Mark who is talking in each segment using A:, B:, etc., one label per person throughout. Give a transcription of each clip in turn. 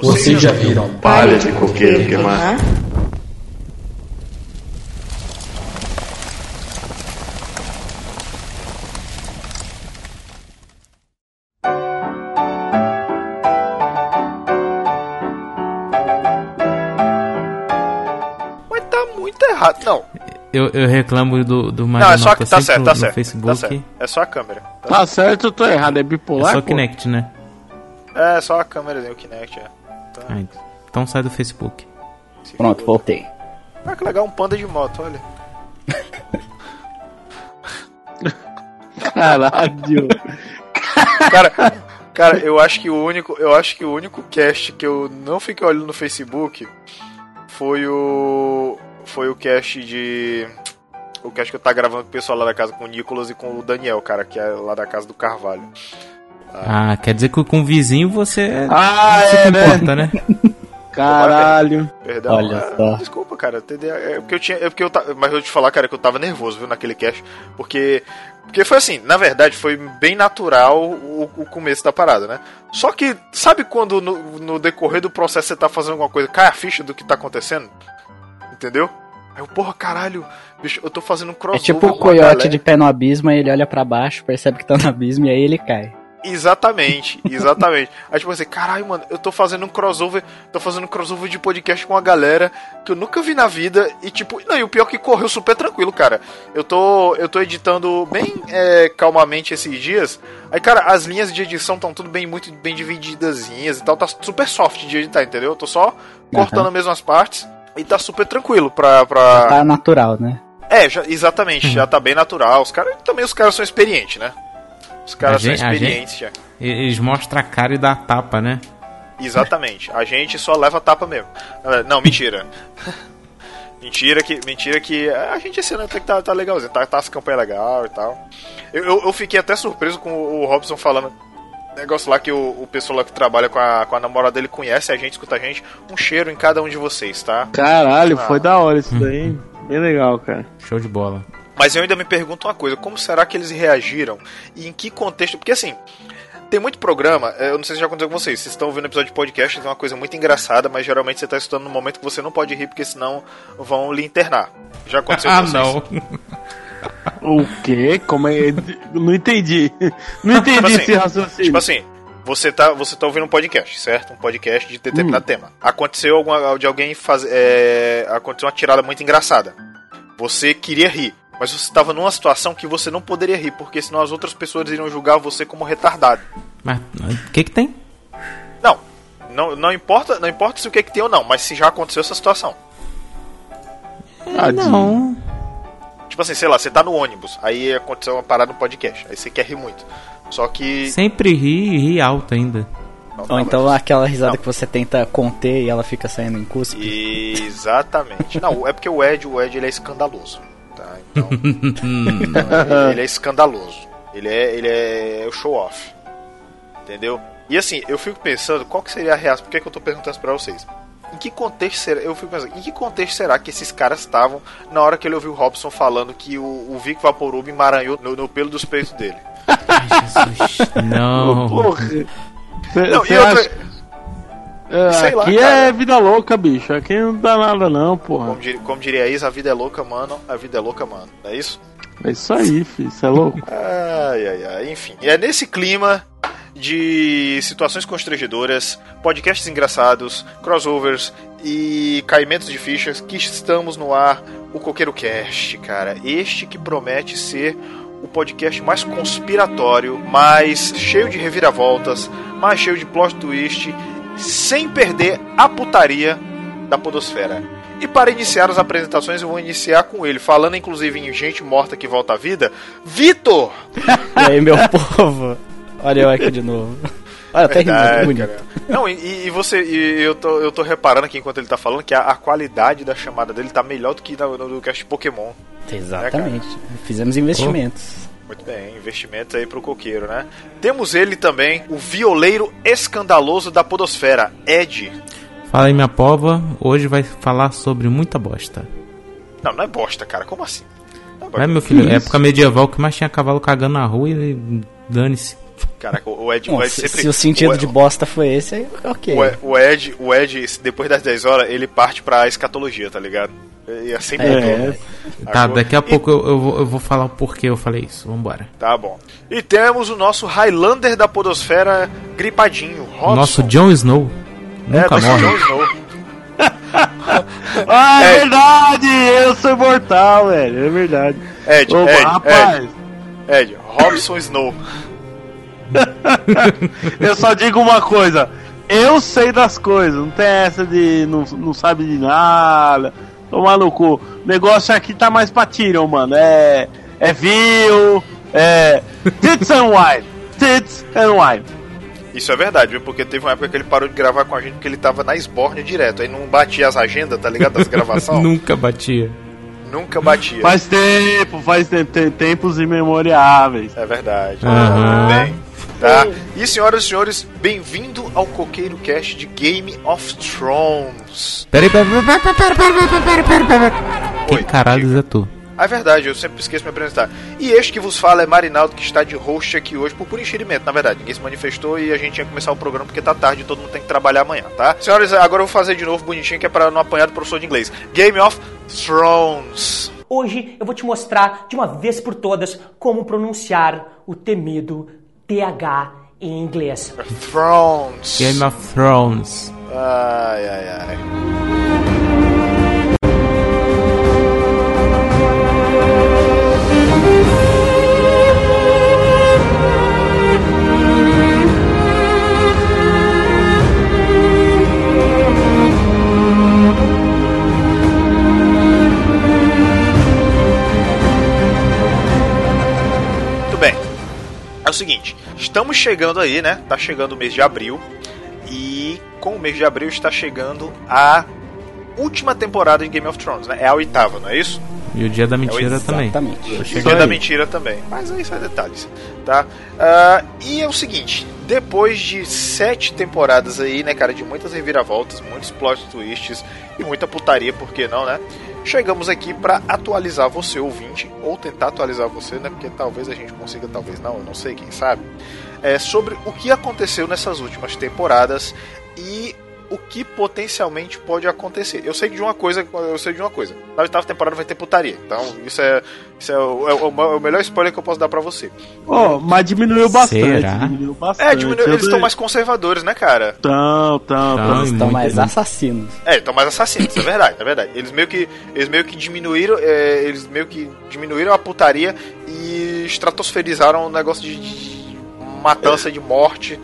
A: Vocês já viram palha de coqueiro queimar?
B: Mas tá muito errado. Não,
C: Eu, eu reclamo do, do
B: não é só que tá certo, tá certo.
C: Facebook.
B: Tá certo. É só a câmera. Tá
D: Tá certo, eu tô errado, é
C: É
D: bipolar?
C: só
D: pô?
C: Kinect, né?
B: É só a câmera o Kinect, é. Tá.
C: Ah, então sai do Facebook.
B: Se
E: Pronto, voltei.
B: Ah, que legal, um panda de moto, olha.
D: Caralho.
B: Cara, cara, eu acho que o único, eu acho que o único cast que eu não fiquei olhando no Facebook foi o foi o cast de o cast que eu tava gravando com o pessoal lá da casa com o Nicolas e com o Daniel, cara, que é lá da casa do Carvalho.
C: Ah, quer dizer que com o vizinho você
D: Ah,
C: se
D: é, né?
C: comporta, né?
D: Caralho.
B: Perdão.
E: Olha
B: é,
E: só.
B: Desculpa, cara. É porque eu tinha, é porque eu ta- mas eu vou te falar, cara, que eu tava nervoso, viu, naquele cast, porque porque foi assim, na verdade foi bem natural o, o começo da parada, né? Só que sabe quando no, no decorrer do processo você tá fazendo alguma coisa, cai a ficha do que tá acontecendo? Entendeu? Aí eu, porra, caralho, bicho, eu tô fazendo um
E: É
B: crossover
E: tipo o coiote de pé no abismo, aí ele olha pra baixo, percebe que tá no abismo e aí ele cai.
B: Exatamente, exatamente. Aí tipo assim, caralho, mano, eu tô fazendo um crossover, tô fazendo um crossover de podcast com uma galera que eu nunca vi na vida e tipo, não, e o pior é que correu super tranquilo, cara. Eu tô, eu tô editando bem é, calmamente esses dias. Aí, cara, as linhas de edição estão tudo bem, muito bem divididazinhas e tal, tá super soft de editar, entendeu? Eu tô só cortando as mesmas partes e tá super tranquilo pra, pra...
E: Tá natural, né?
B: É, já- exatamente, já tá bem natural. Os caras, também os caras são experientes, né? Os caras
C: A gente-
B: são
C: a
B: experientes já.
C: Eles mostram a cara e dá a tapa, né?
B: Exatamente. A gente só leva tapa mesmo. Ah, Não, mentira. mentira que. Mentira que. A gente esse ano até que tá, tá legalzinho. Tá, tá as campanhas legal e tal. Eu, eu, eu fiquei até surpreso com o Robson falando. Negócio lá que o, o pessoal lá que trabalha com a, com a namorada dele conhece a gente, escuta a gente. Um cheiro em cada um de vocês, tá?
D: Caralho,
B: Ah.
D: foi da hora isso daí. hein? Bem legal, cara.
C: Show de bola.
B: Mas eu ainda me pergunto uma coisa: como será que eles reagiram? E em que contexto? Porque assim. Tem muito programa, eh, eu não sei se já aconteceu com vocês. Vocês estão ouvindo episódio de podcast, tem uma coisa muito engraçada, mas geralmente você está estudando no momento que você não pode rir, porque senão vão lhe internar. Já aconteceu
C: Ah,
B: com vocês?
C: não.
D: O quê? Como é? Não entendi. Não entendi
B: Tipo assim,
D: esse raciocínio.
B: Tipo assim, você tá, você tá ouvindo um podcast, certo? Um podcast de determinado tema. Aconteceu alguma, de alguém fazer. É, aconteceu uma tirada muito engraçada. Você queria rir, mas você estava numa situação que você não poderia rir, porque senão as outras pessoas iriam julgar você como retardado.
C: Mas o que que tem?
B: Não, não, não importa, não importa se o que, que tem ou não, mas se já aconteceu essa situação.
D: Ah,
C: Não.
B: Tipo assim, sei lá, você tá no ônibus, aí aconteceu uma parada no podcast, aí você quer rir muito. Só que.
C: Sempre ri e ri alto ainda.
B: Não,
E: Ou
B: não,
E: então aquela risada
B: Não.
E: que você tenta conter e ela fica saindo em cuspe.
B: Exatamente. Não, é porque o Ed, o Ed ele é escandaloso. Então, então, ele é escandaloso. Ele é, ele é o show off. Entendeu? E assim, eu fico pensando qual que seria a reação. Por que, que eu tô perguntando isso pra vocês? Em que contexto será? Eu fico pensando, em que contexto será que esses caras estavam na hora que ele ouviu o Robson falando que o, o Vic Vaporub emaranhou no, no pelo dos peitos dele?
C: Ai, Jesus. Não.
D: Porra. Cê,
B: Não,
D: cê
B: e outra.
D: acha- É,
B: sei lá,
D: aqui
B: cara.
D: é vida louca, bicho. Aqui não dá nada não, porra.
B: Como, dir- como diria a Isa, a vida é louca, mano. A vida é louca, mano. Não é isso?
D: É isso aí, filho. Isso é louco.
B: Ai, ai, ai. Enfim, é nesse clima de situações constrangedoras, podcasts engraçados, crossovers e caimentos de fichas que estamos no ar, o Coqueiro Cast, cara. Este que promete ser o podcast mais conspiratório, mais cheio de reviravoltas, mais cheio de plot twist, sem perder a putaria da podosfera. E para iniciar as apresentações, eu vou iniciar com ele, falando inclusive em gente morta que volta à vida. Vitor!
E: E aí, meu povo? Olha eu aqui de novo. Olha, até que
B: Verdade,
E: bonito.
B: cara. Não, e, e você, e eu tô, eu tô reparando aqui enquanto ele tá falando que a, a qualidade da chamada dele tá melhor do que no, no, no cast Pokémon.
E: Exatamente. Fizemos investimentos.
B: Muito bem, investimentos aí pro coqueiro, né? Temos ele também, o violeiro escandaloso da podosfera, Ed.
C: Fala aí, minha pova. Hoje vai falar sobre muita bosta.
B: Não, não é bosta, cara, como assim? Não é bosta.
C: meu filho, época medieval que mais tinha cavalo cagando na rua e dane-se.
B: Caraca, o Ed,
E: Bom,
B: o Ed
E: se,
B: sempre.
E: se o sentido
B: Ed-
E: de bosta foi esse, aí ok.
B: O Ed, o Ed, o depois das 10 horas, ele parte pra escatologia, tá ligado? E é sempre
D: É.
C: Tá,
B: Agora-
C: daqui a
B: E-
C: pouco eu, eu vou, eu vou falar o porquê eu falei isso. Vambora.
B: Tá bom. E temos o nosso Highlander da Podosfera gripadinho, Robson.
C: Nosso Jon Snow
B: é,
C: nunca
B: nosso
C: morre.
B: Jon Snow.
D: Ah, é
B: Ed.
D: verdade! Eu sou imortal, velho. É verdade.
B: Ed,
D: Opa,
B: Ed,
D: rapaz,
B: Ed, Ed, Robson Snow.
D: eu só digo uma coisa. Eu sei das coisas. Não tem essa de não, não sabe de nada. Tomar no cu. O negócio aqui tá mais pra Tyrion, mano. É. É view. É. Tits and wine. Tits and wine.
B: Isso é verdade, viu? Porque teve uma época que ele parou de gravar com a gente porque ele tava na Sborne direto. Aí não batia as agendas, tá ligado? Das gravações.
C: Nunca batia.
B: Nunca batia.
D: Faz tempo, faz tempo, tem tempos imemoriáveis.
B: É verdade.
C: Aham.
B: Bem, Tá? E senhoras e senhores, bem-vindo ao Coqueiro Cast de Game of Thrones.
C: Peraí, peraí, peraí, peraí, peraí, peraí, peraí. Quem caralho é tu?
B: É verdade, eu sempre esqueço de me apresentar. E este que vos fala é Marinaldo, que está de host aqui hoje por puro enxerimento, na verdade. Ninguém se manifestou e a gente ia começar o programa porque tá tarde e todo mundo tem que trabalhar amanhã, tá? Senhoras, agora eu vou fazer de novo bonitinho que é para não apanhar do professor de inglês. Game of Thrones.
F: Hoje eu vou te mostrar de uma vez por todas como pronunciar o temido TH em inglês.
B: Thrones.
C: Game of Thrones.
B: Ai, ai, ai. Muito bem. É o seguinte, estamos chegando aí, né? Tá chegando o mês de abril. E com o mês de abril está chegando a última temporada de Game of Thrones, né? É a oitava, não é isso?
C: E o Dia da Mentira
B: É
C: também.
E: Exatamente.
C: Tô
B: E
C: chegando.
B: da mentira também. Mas aí são detalhes, tá? Ah, e é o seguinte, depois de sete temporadas aí, né, cara, de muitas reviravoltas, muitos plot twists e muita putaria, por que não, né? Chegamos aqui pra atualizar você, ouvinte, ou tentar atualizar você, né? Porque talvez a gente consiga, talvez não, eu não sei, quem sabe. É, sobre o que aconteceu nessas últimas temporadas e o que potencialmente pode acontecer. Eu sei de uma coisa, eu sei de uma coisa. Na oitava temporada vai ter putaria. Então, isso é, isso é, o, é o- é o melhor spoiler que eu posso dar pra você.
D: Oh, mas diminuiu bastante.
C: Será?
D: Diminuiu bastante.
B: É, diminui-
D: Eu
B: eles estão mais conservadores, né, cara?
D: Tão, tão,
C: Tão,
D: tão.
C: e
E: Estão mais assassinos.
B: É, estão mais assassinos, é verdade, é verdade. Eles meio que, eles meio que diminuíram, é, eles meio que diminuíram a putaria e estratosferizaram o negócio de, de matança, de morte,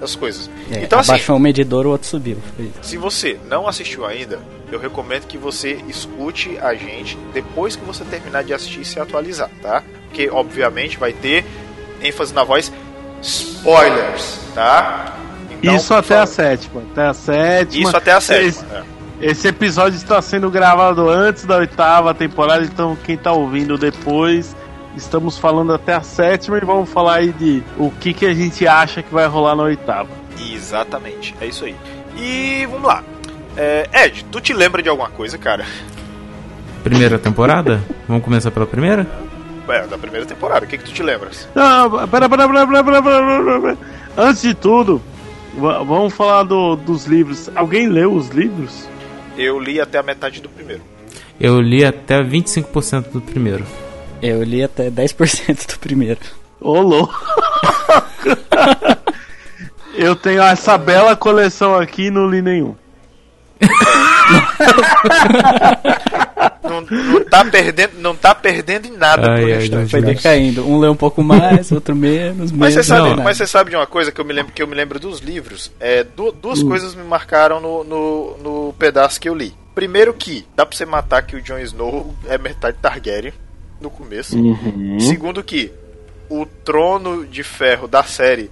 B: as coisas.
E: É,
B: então assim,
E: abaixou o medidor, o outro subiu.
B: Se você não assistiu ainda, eu recomendo que você escute a gente depois que você terminar de assistir e se atualizar, tá? Porque, obviamente, vai ter ênfase na voz spoilers, tá? Então,
D: Isso até a sétima. Até a sétima.
B: Isso até a sétima.
D: Esse,
B: é.
D: esse episódio está sendo gravado antes da oitava temporada, então quem tá ouvindo depois, Estamos falando até a sétima e vamos falar aí de o que, que a gente acha que vai rolar na oitava.
B: Exatamente, é isso aí. E vamos lá. É, Ed, tu te lembra de alguma coisa, cara?
C: Primeira temporada? vamos começar pela primeira?
B: É, da primeira temporada, o que, que tu te lembras?
D: Não, pera, pera, pera, pera, pera, pera, pera. Antes de tudo, vamos falar do, dos livros. Alguém leu os livros?
B: Eu li até a metade do primeiro.
C: Eu li até 25% do primeiro.
E: Eu li até 10% do primeiro.
D: Ô, louco! Eu tenho essa bela coleção aqui e não li nenhum.
B: Não, não tá perdendo, não tá perdendo em nada
C: Ai,
B: restante.
E: Foi decaindo. Um lê um pouco mais, outro menos,
B: Mas
E: menos.
B: você, sabe,
E: não,
B: mas você sabe de uma coisa que eu me lembro, que eu me lembro dos livros? É, du- duas coisas me marcaram no, no, no pedaço que eu li. Primeiro que dá pra você matar que o Jon Snow é metade Targaryen no começo. Segundo que o trono de ferro da série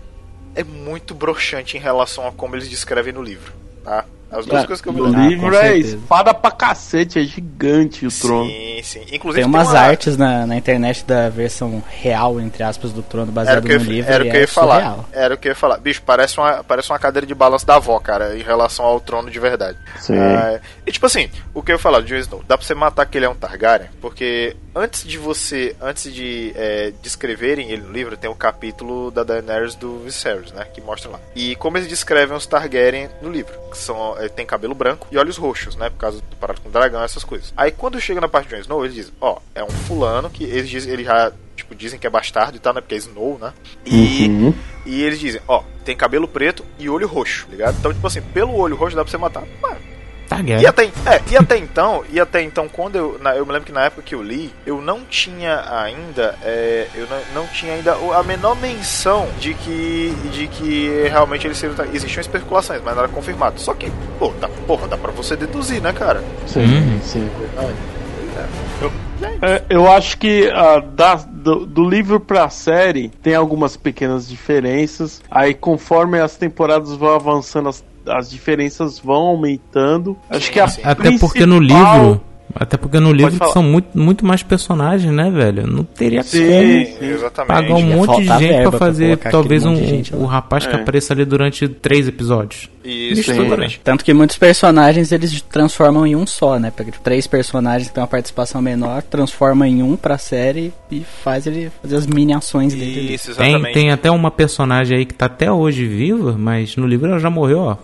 B: é muito broxante em relação a como eles descrevem no livro. Tá? As duas
D: É,
B: coisas que eu me
D: no
B: lembro.
E: Ah,
D: livro
E: com
D: é espada pra cacete, é gigante o trono.
B: Sim, sim. Inclusive
E: Tem umas
B: uma-
E: artes na, na internet da versão real, entre aspas, do trono baseado
B: o que eu,
E: no livro.
B: era o que eu
E: é
B: ia falar.
E: surreal.
B: Era o que eu ia falar. Bicho, parece uma, parece uma cadeira de balanço da avó, cara, em relação ao trono de verdade.
D: Sim.
B: Ah, e tipo assim, o que eu ia falar do Jon Snow, dá pra você matar que ele é um Targaryen, porque antes de você, antes de é, descreverem ele no livro, tem o capítulo da Daenerys do Viserys, né, que mostra lá. E como eles descrevem os Targaryen no livro, que são, é, tem cabelo branco e olhos roxos, né, por causa do parado com dragão, essas coisas. Aí quando chega na parte de Jon Snow, eles dizem, ó, é um fulano que eles dizem, ele já Tipo, dizem que é bastardo e tal, né? Porque é Snow, né? E,
D: Uhum.
B: e eles dizem, ó, tem cabelo preto e olho roxo, ligado? Então, tipo assim, pelo olho roxo dá pra você matar. Mano,
C: Tá
B: e até, é, e até então, e até então, quando eu. na- eu me lembro que na época que eu li, eu não tinha ainda. é, eu não, não tinha ainda a menor menção de que. de que realmente eles seriam. Existiam especulações, mas não era confirmado. Só que, pô, dá, porra, dá pra você deduzir, né, cara?
D: Sim,
C: Uhum.
D: sim.
B: Eu,
D: É, eu acho que ah, da- do, do livro pra série tem algumas pequenas diferenças. Aí conforme as temporadas vão avançando, as, as diferenças vão aumentando. Acho que.
C: Até porque no livro. Até porque no livro são muito, muito mais personagens, né, velho? Não teria
D: Sim.
C: como
B: exatamente.
C: pagar um monte de gente pra
E: pra
C: fazer
E: colocar
C: talvez um, o rapaz que
D: É.
C: apareça ali durante três episódios.
B: Isso, exatamente.
E: Tanto que muitos personagens eles transformam em um só, né? Tipo, três personagens que têm uma participação menor, transforma em um pra série e faz ele fazer as mini ações dele.
B: Isso,
C: Tem,
B: exatamente.
C: tem até uma personagem aí que tá até hoje viva, mas no livro ela já morreu, ó.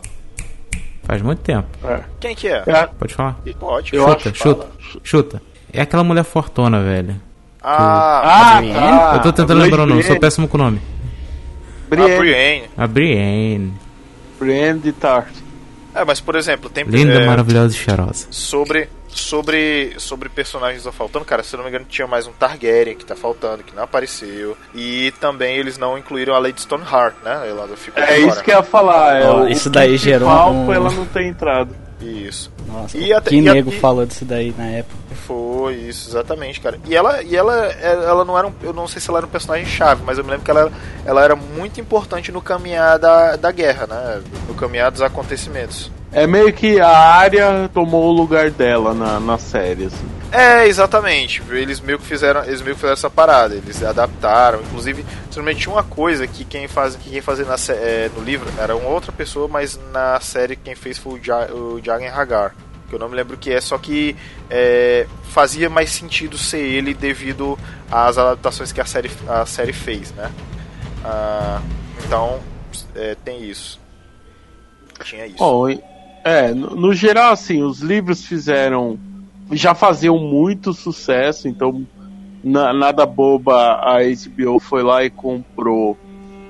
C: Faz muito tempo.
D: É.
B: Quem que é?
D: É,
C: Pode falar?
B: Pode.
D: Eu
B: fala.
C: chuta, chuta, chuta. É aquela mulher fortona, velho.
B: Ah,
D: Ah, tá.
C: Eu tô tentando lembrar o nome, sou péssimo com o nome.
B: a
D: Brienne,
B: Brienne.
C: A Brienne.
D: Brienne de Tart.
B: É, mas por exemplo, tem
C: Linda,
B: é,
C: maravilhosa e cheirosa.
B: sobre sobre sobre personagens que estão faltando, cara, se eu não me engano, tinha mais um Targaryen que tá faltando, que não apareceu. E também eles não incluíram a Lady Stoneheart, né? Ela ficou
D: É
B: de
D: isso
B: fora.
D: que eu ia falar. É,
E: Ó,
D: o
E: isso daí gerou um-
D: ela não ter entrado.
B: Isso.
E: Nossa,
B: E até-
E: que
B: e a-
E: nego
B: e-
E: falou disso daí na época.
B: Foi isso, exatamente, cara. E ela, e ela, ela não era um, eu não sei se ela era um personagem chave, mas eu me lembro que ela, ela era muito importante no caminhar da, da guerra, né? No caminhar dos acontecimentos.
D: É meio que a área tomou o lugar dela na, na série, assim.
B: É, exatamente. Eles meio que fizeram, eles meio que fizeram essa parada, eles adaptaram. Inclusive, simplesmente tinha uma coisa que quem faz, que quem fazia na, é, no livro era uma outra pessoa, mas na série quem fez foi o, ja, o Jagen Hagar. Que eu não me lembro o que é, só que é, fazia mais sentido ser ele devido às adaptações que a série, a série fez, né? Ah, então, é, tem isso. Tinha isso.
D: Bom, é, no, no geral, assim, os livros fizeram. Já faziam muito sucesso, então na- nada boba a HBO foi lá e comprou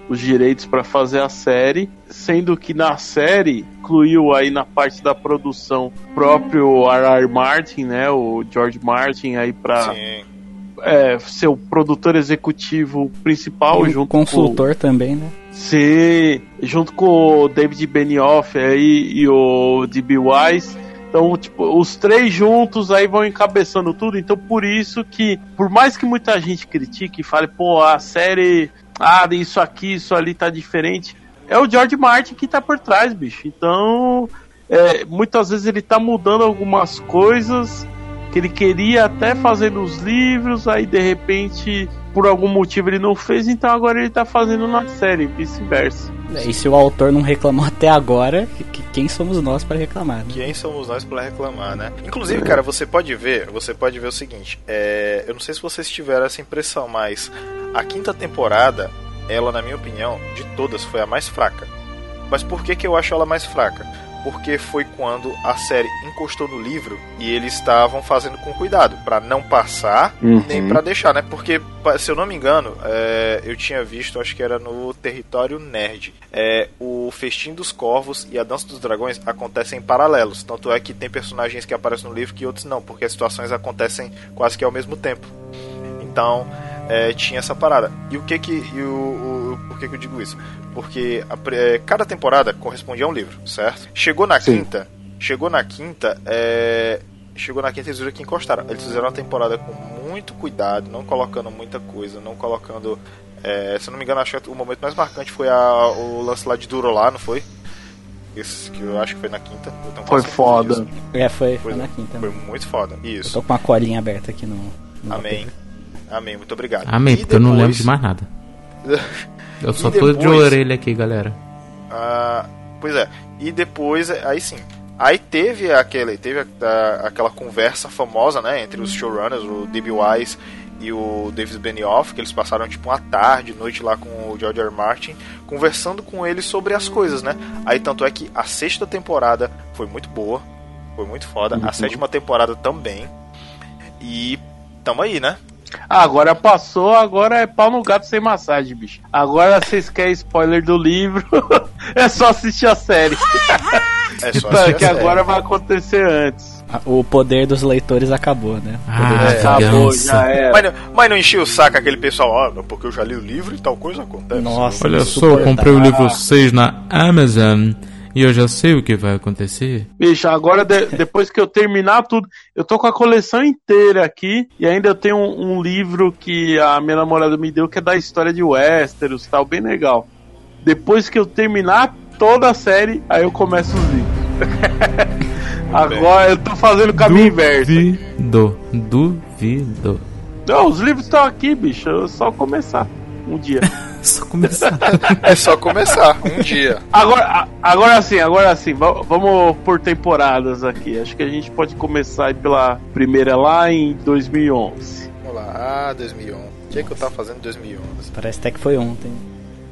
D: os direitos para fazer a série, sendo que na série incluiu aí na parte da produção o próprio R.R. Martin, né, o George Martin aí para
B: Sim.
D: é, ser o produtor executivo principal
E: E
D: junto
E: consultor também, né?
D: com Sim, junto com o David Benioff aí e o D.B. Wise. Então, tipo, os três juntos aí vão encabeçando tudo. Então, por isso que, por mais que muita gente critique e fale, pô, a série, ah, isso aqui, isso ali tá diferente, é o George Martin que tá por trás, bicho. Então, é, muitas vezes ele tá mudando algumas coisas que ele queria até fazer nos livros, aí de repente, por algum motivo ele não fez, então agora ele tá fazendo na série, vice-versa.
E: E se o autor não reclamou até agora, que- que- quem somos nós para reclamar? Né?
B: Quem somos nós para reclamar, né? Inclusive, cara, você pode ver, você pode ver o seguinte. é, eu não sei se vocês tiveram essa impressão, mas a quinta temporada, ela, na minha opinião, de todas, foi a mais fraca. Mas por que que eu acho ela mais fraca? Porque foi quando a série encostou no livro e eles estavam fazendo com cuidado para não passar nem
D: Uhum.
B: pra deixar, né? Porque, se eu não me engano, é, eu tinha visto, acho que era no Território Nerd, é, o Festim dos Corvos e a Dança dos Dragões acontecem em paralelos. Tanto é que tem personagens que aparecem no livro que outros não, porque as situações acontecem quase que ao mesmo tempo. Então, é, tinha essa parada. E o que que. E o, o- por que, que eu digo isso? Porque a é, cada temporada correspondia a um livro, certo? Chegou na
D: Sim.
B: quinta. Chegou na quinta. É, chegou na quinta eles viram que encostaram. Eles fizeram uma temporada com muito cuidado, não colocando muita coisa, não colocando. é, se eu não me engano, acho que o momento mais marcante foi a- o lance lá de Duro lá, não foi? esse que eu acho que foi na quinta. eu
D: Foi foda.
B: disso.
E: É, foi,
B: Foi,
E: foi na quinta.
B: foi
E: né?
B: muito foda.
E: Eu
B: Isso.
E: tô com uma colinha aberta aqui no. no
B: Amém.
E: papel.
B: Amém, muito obrigado.
C: Amém,
B: E
C: porque eu não lembro
B: depois-
C: de mais nada. Eu só
B: E
C: tô de
B: depois-
C: orelha aqui, galera.
B: Ah, pois é. E depois, aí sim. Aí teve aquele, teve a- a- aquela conversa famosa, né, entre os showrunners, o D.B. Wise e o David Benioff, que eles passaram tipo uma tarde, noite lá com o George R. R. Martin, conversando com ele sobre as coisas, né? Aí tanto é que a sexta temporada foi muito boa, foi muito foda, a sétima temporada também. E tamo aí, né?
D: Ah, agora passou, agora é pau no gato sem massagem, bicho. Agora vocês querem spoiler do livro, é só assistir a série.
B: É só
D: Tá,
B: assistir a
D: que
B: série.
D: agora vai acontecer antes.
E: Ah, O poder dos leitores acabou, né?
C: Ah,
D: Acabou,
C: vingança.
D: já era.
B: Mas, não- mas não encheu o saco aquele pessoal, ó, porque eu já li o livro e tal coisa acontece.
E: Nossa,
C: Olha só, eu comprei o livro 6 na Amazon e eu já sei o que vai acontecer.
D: Bicho, agora de- depois que eu terminar tudo, eu tô com a coleção inteira aqui e ainda eu tenho um, um livro que a minha namorada me deu que é da história de Westeros e tal, bem legal. Depois que eu terminar toda a série, aí eu começo os livros. agora eu tô fazendo o caminho inverso.
C: Duvido, duvido.
D: Não, os livros estão aqui, bicho, é só começar um dia.
C: Só começar.
B: É só começar, um dia.
D: Agora, agora sim, agora sim, va- vamos por temporadas aqui. Acho que a gente pode começar aí pela primeira lá em 2011.
B: Vamos lá, ah, 2011. O que, é que eu tava fazendo em 2011?
E: Parece até que foi ontem.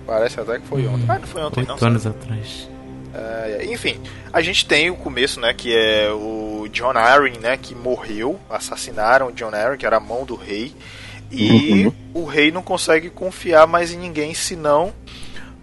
B: Parece até que foi ontem. Ah, não foi ontem não.
C: Oito anos atrás.
B: É, enfim, a gente tem o começo, né, que é o John Arryn, né, que morreu, assassinaram o John Arryn, que era a mão do rei, e o rei não consegue confiar mais em ninguém senão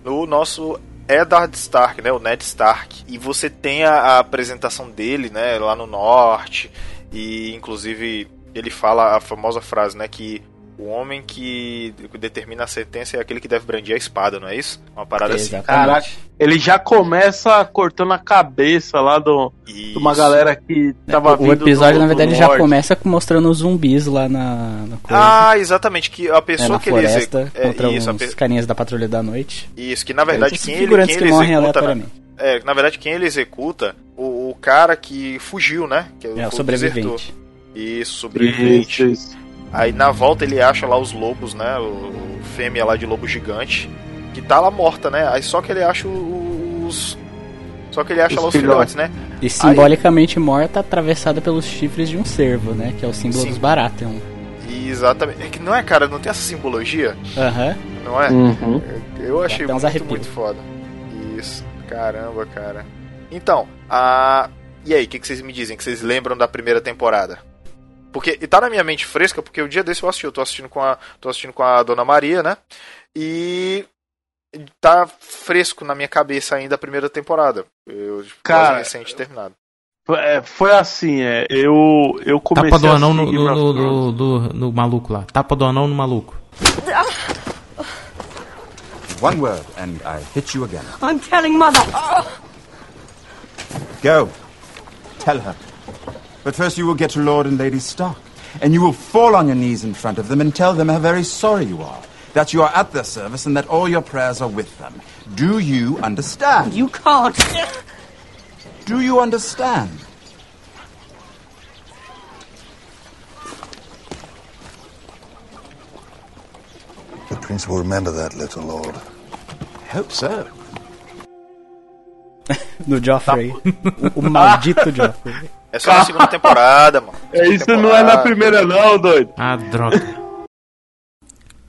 B: no nosso Eddard Stark, né, o Ned Stark. E você tem a, a apresentação dele, né, lá no norte, e inclusive ele fala a famosa frase, né, que o homem que determina a sentença é aquele que deve brandir a espada, não é isso? Uma parada assim.
E: Exatamente.
D: Caraca, ele já começa cortando a cabeça lá do, de uma
B: Isso.
D: galera que tava
E: O
D: vindo
E: episódio,
D: do-
E: na verdade, já começa mostrando os zumbis lá na, na coisa.
B: Ah, exatamente, que a
E: é,
B: pessoa
E: na
B: que ele executa. É,
E: contra
B: isso, a
E: uns
B: pe-
E: carinhas da patrulha da noite.
B: isso, que na verdade quem ele,
E: figurantes
B: quem
E: que
B: ele
E: morrem
B: executa. né?
E: aleatoriamente.
B: É, na verdade, quem ele executa, o, o cara que fugiu, né? Que
E: É, o
B: desertor.
E: sobrevivente.
B: Isso, sobrevivente.
D: Isso, isso.
B: Aí na volta ele acha lá os lobos, né? O, o fêmea lá de lobo gigante, que tá lá morta, né? Aí só que ele acha os. Só que ele acha
D: Os
B: lá os
D: filhotes.
B: né?
E: E simbolicamente morta, atravessada pelos chifres de um cervo, né? Que é o símbolo
B: Sim.
E: dos Baratheon.
B: E exatamente. É que não é, cara, não tem essa simbologia,
E: Aham.
B: não é?
D: Uhum.
B: Eu achei muito, muito foda. Isso, caramba, cara. Então, a. E aí, o que, que vocês me dizem? Que vocês lembram da primeira temporada? Porque e tá na minha mente fresca, porque o dia desse eu assisti, eu tô assistindo com a, tô assistindo com a Dona Maria, né? E tá fresco na minha cabeça ainda a primeira temporada. Eu
D: Cara,
B: quase recente terminado.
D: É, foi assim, é, eu, eu comecei
C: Tapa do
D: a
C: anão no, no, do- no maluco lá. Tapa do anão no maluco.
G: One word, and I hit you again.
H: I'm telling Mother.
G: Go. Tell her. But first you will get to Lord and Lady Stark. And you will fall on your knees in front of them and tell them how very sorry you are. That you are at their service and that all your prayers are with them. Do you understand?
H: You can't.
G: Do you understand?
I: The prince will remember that, little lord.
G: I Hope so.
E: No Joffrey. o, o maldito Joffrey.
B: É só na segunda temporada, mano.
D: É,
B: Segunda
D: isso não é na
B: temporada.
D: primeira não, doido.
C: Ah, droga.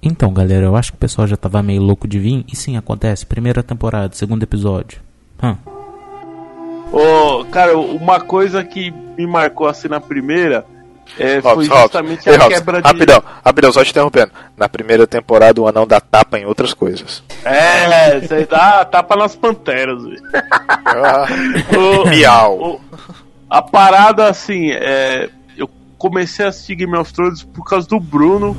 C: Então, galera, eu acho que o pessoal já tava meio louco de vir. E sim, acontece. Primeira temporada, segundo episódio. Hã.
D: Ô, cara, uma coisa que me marcou assim na primeira é, foi
B: Robson, Robson.
D: justamente
B: Ei,
D: a
B: Robson,
D: quebra de.
B: Rapidão, rapidão, só te interrompendo. Na primeira temporada o anão dá tapa em outras coisas.
D: É, aí dá tapa nas panteras, velho.
B: Ah, Miau.
D: ô, A parada, assim, é, eu comecei a assistir Game of Thrones por causa do Bruno,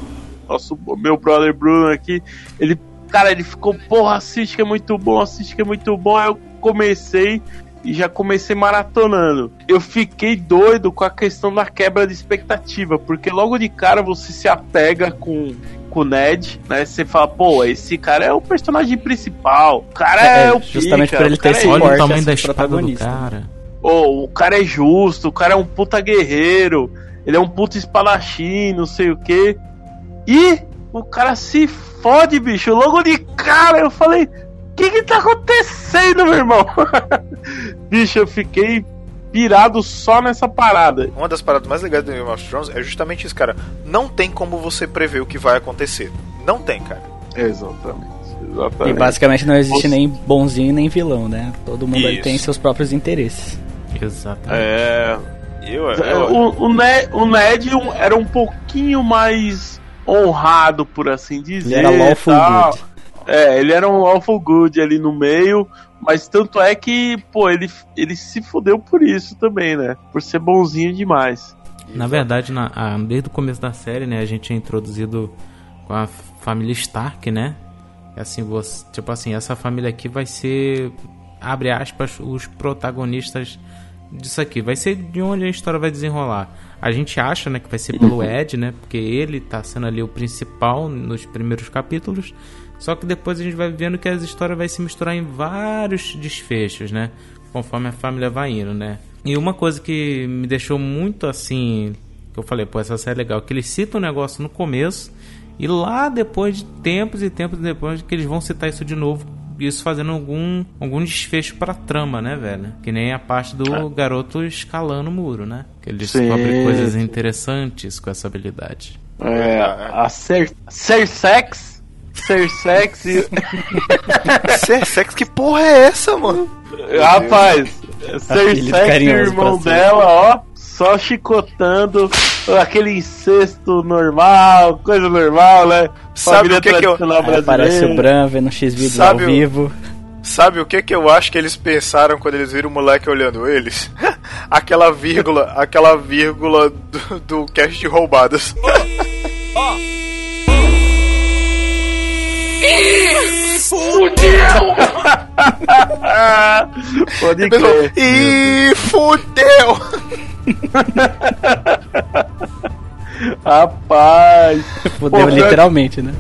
D: nosso meu brother Bruno aqui. Ele, cara, ele ficou, porra, assiste que é muito bom, assiste que é muito bom. Aí eu comecei e já comecei maratonando. Eu fiquei doido com a questão da quebra de expectativa, porque logo de cara você se apega com com o Ned, né? Você fala, pô, esse cara é o personagem principal. O cara é,
E: É,
D: o
E: justamente
D: pica,
E: por ele ter
D: é
E: esse porte,
C: o tamanho da espada do cara.
D: Ô, o cara é justo, o cara é um puta guerreiro, ele é um puta espadachim, não sei o que. E o cara se fode, bicho. Logo de cara eu falei: O que que tá acontecendo, meu irmão? bicho, eu fiquei pirado só nessa parada.
B: Uma das paradas mais legais do Game of Thrones é justamente isso, cara. Não tem como você prever o que vai acontecer. Não tem, cara.
D: Exatamente.
E: E
D: Exatamente.
E: basicamente não existe
D: Você-
E: nem bonzinho nem vilão, né? Todo mundo tem seus próprios interesses.
C: Exatamente.
D: É.
B: Eu,
D: É,
B: eu,
D: O, o Ned, o Ned era um pouquinho mais honrado, por assim dizer.
E: Ele era lawful
D: tal.
E: good.
D: É, ele era um lawful good ali no meio, mas tanto é que, pô, ele, ele se fudeu por isso também, né? Por ser bonzinho demais.
C: Na verdade, na- a- desde o começo da série, né, a gente é introduzido com a família Stark, né? E Assim, você, tipo assim, essa família aqui vai ser, abre aspas, os protagonistas disso aqui. Vai ser de onde a história vai desenrolar. A gente acha, né, que vai ser pelo Ed, né? Porque ele tá sendo ali o principal nos primeiros capítulos. Só que depois a gente vai vendo que as histórias vai se misturar em vários desfechos, né? Conforme a família vai indo, né? E uma coisa que me deixou muito assim, que eu falei, pô, essa série é legal, que eles citam o negócio no começo e lá depois de tempos e tempos depois que eles vão citar isso de novo, isso fazendo algum algum desfecho pra trama, né, velho? Que nem a parte do garoto escalando o muro, né? Que ele
D: Sim,
C: descobre coisas
D: sim.
C: interessantes com essa habilidade.
D: É, a ser, ser sex. Ser sex. e-
B: Ser sexo, que porra é essa, mano?
D: Rapaz,
E: carinhoso
D: irmão dela, ó, só chicotando aquele incesto normal, coisa normal, né?
B: Sabe
D: Família
B: o que que eu-
D: brasileira.
E: o Bran vendo X-Vídeos ao
B: Sabe o-
E: vivo.
B: Sabe o que que eu acho que eles pensaram quando eles viram o moleque olhando eles? aquela vírgula, aquela vírgula do, do cast de roubadas.
D: Ah, Pode
B: Pensou,
D: crer.
B: Ih, fudeu!
D: Rapaz.
E: Fudeu
D: Pô,
E: literalmente, né?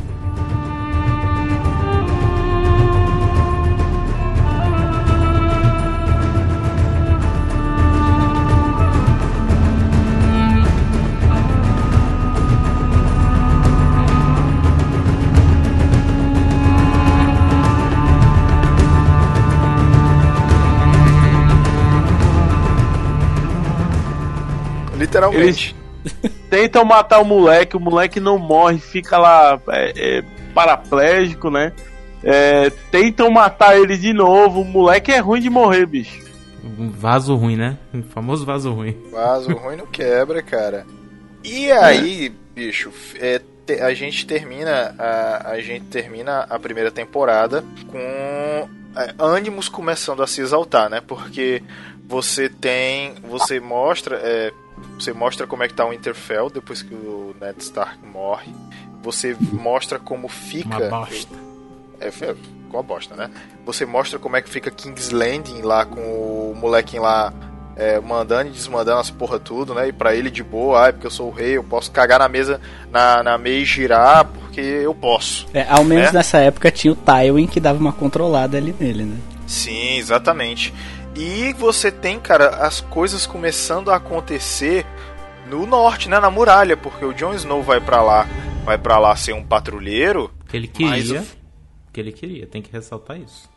B: Literalmente.
D: tentam matar o moleque, o moleque não morre, fica lá é, é, paraplégico, né? É, tentam matar ele de novo, o moleque é ruim de morrer, bicho.
C: Um vaso ruim, né? Um famoso vaso ruim.
B: Vaso ruim não quebra, cara. E aí, bicho, é, te- a gente termina a, a gente termina a primeira temporada com é, ânimos começando a se exaltar, né? Porque você tem, você mostra, é, você mostra como é que tá o Winterfell depois que o Ned Stark morre. Você mostra como fica
C: Uma bosta.
B: é, foi com a bosta, né? Você mostra como é que fica King's Landing lá com o molequinho lá é, mandando e desmandando as porra tudo, né? E pra ele de boa, ah, porque eu sou o rei, eu posso cagar na mesa, na, na meia e girar, porque eu posso.
E: É, ao menos
B: É?
E: nessa época tinha o Tywin que dava uma controlada ali nele, né?
B: Sim, exatamente. E você tem, cara, as coisas começando a acontecer no norte, né? Na muralha, porque o Jon Snow vai pra lá, vai para lá ser um patrulheiro.
C: Que ele queria.
B: o-
C: Que ele queria, tem que ressaltar isso.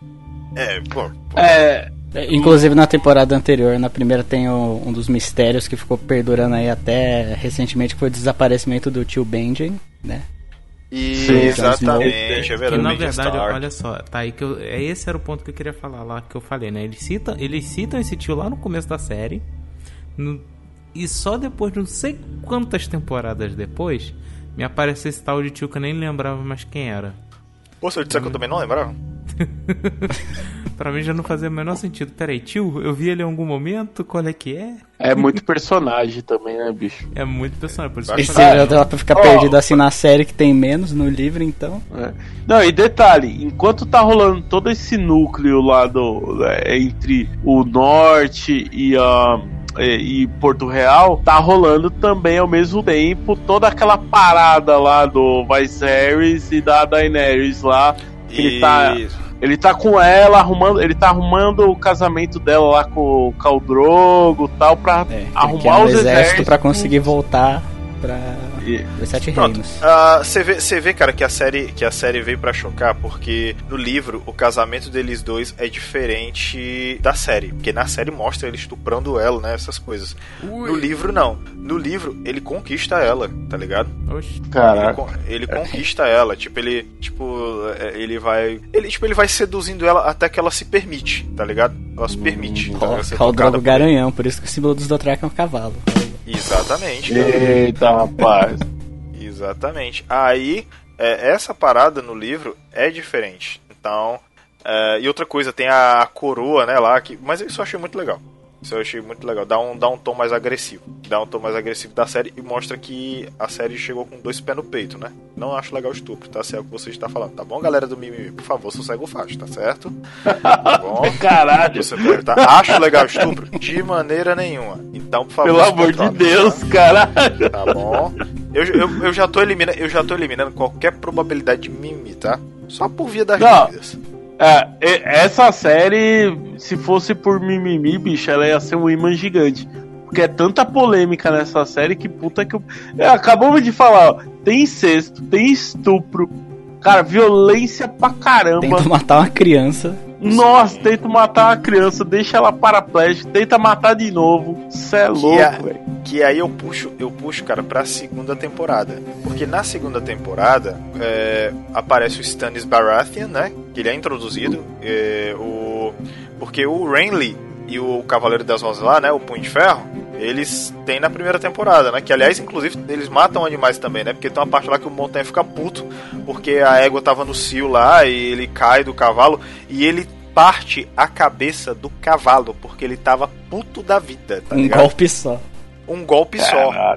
B: É, pô,
D: É,
E: É, Inclusive na temporada anterior, na primeira tem o- um dos mistérios que ficou perdurando aí até recentemente, que foi o desaparecimento do tio Benjen, né?
B: E
D: Sim,
B: exatamente, é
C: Que
B: verdade.
C: na
B: Ned
C: verdade,
B: Stark.
C: olha só, tá aí que eu, é esse era o ponto que eu queria falar lá que eu falei, né? Eles citam, eles citam esse tio lá no começo da série. no- e só depois de não sei quantas temporadas depois, me apareceu esse tal de tio que eu nem lembrava mais quem era.
B: Pô, se eu disser que eu também não lembrava.
C: Pra mim já não fazia o menor sentido. Peraí, tio, eu vi ele em algum momento? Qual é que é?
D: É muito personagem também, né, bicho?
C: É muito personagem, por isso que
E: já dá pra ficar
D: Ó,
E: perdido assim na série que tem menos no livro, então.
D: É. Não, e detalhe, enquanto tá rolando todo esse núcleo lá do, é, entre o norte e a. E, e Porto Real, tá rolando também ao mesmo tempo toda aquela parada lá do Viserys e da Daenerys lá. que Ele tá, ele tá com ela, arrumando, ele tá arrumando o casamento dela lá com o Caldrogo e tal, pra
E: É,
D: arrumar
E: é
D: os
E: exército pra conseguir voltar pra
D: E-
E: os Sete
B: Pronto.
E: Reinos.
B: Ah, Você vê, você vê, cara, que a série que a série veio pra chocar porque no livro o casamento deles dois é diferente da série, porque na série mostra ele estuprando ela, né, essas coisas. No livro não. No livro ele conquista ela, tá ligado?
C: Oxe.
B: Ele,
D: Caraca.
B: con- ele conquista ela, tipo ele, tipo é, ele vai, ele tipo ele vai seduzindo ela até que ela se permite, tá ligado? Ela se permite. tá ligado? Ser
E: Khal
B: tocada
E: Drogo
B: ele.
E: Garanhão, por isso que o símbolo dos Dothraki é um cavalo.
B: Exatamente. cara.
D: Eita, rapaz.
B: Exatamente. Aí, é, essa parada no livro é diferente. Então, é, e outra coisa, tem a, coroa, né, lá, que, mas isso eu achei muito legal. Isso eu achei muito legal. Dá um, dá um tom mais agressivo. Dá um tom mais agressivo da série e mostra que a série chegou com dois pés no peito, né? Não acho legal o estupro, tá? Se é o que você está falando. Tá bom, galera do Mimimi? Por favor, sossega o facho, tá certo? Tá bom?
D: Caralho.
B: Você pergunta, acho legal o estupro? De maneira nenhuma. Então, por favor,
D: Pelo amor de Deus,
B: tá?
D: caralho.
B: Tá bom. Eu, eu, eu, já tô eliminando, eu já tô eliminando qualquer probabilidade de mimimi, tá? Só por via das dúvidas.
D: É, essa série, se fosse por mimimi, bicho, ela ia ser um imã gigante. Porque é tanta polêmica nessa série que puta que eu. É, acabamos de falar, ó. Tem incesto, tem estupro. Cara, violência pra caramba.
E: Tenta matar uma criança.
D: Nossa, tenta matar uma criança, deixa ela paraplégica, tenta matar de novo. Cê é louco, velho.
B: Que aí eu puxo, eu puxo, cara, pra segunda temporada. Porque na segunda temporada é, aparece o Stannis Baratheon, né? Que ele é introduzido. é, o, porque o Renly e o Cavaleiro das Rosas lá, né? O Punho de Ferro, eles têm na primeira temporada, né? Que aliás, inclusive, eles matam animais também, né? Porque tem uma parte lá que o Montanha fica puto, porque a égua tava no cio lá e ele cai do cavalo e ele parte a cabeça do cavalo, porque ele tava puto da vida, tá
E: um
B: ligado?
E: golpe só.
B: um golpe só, tá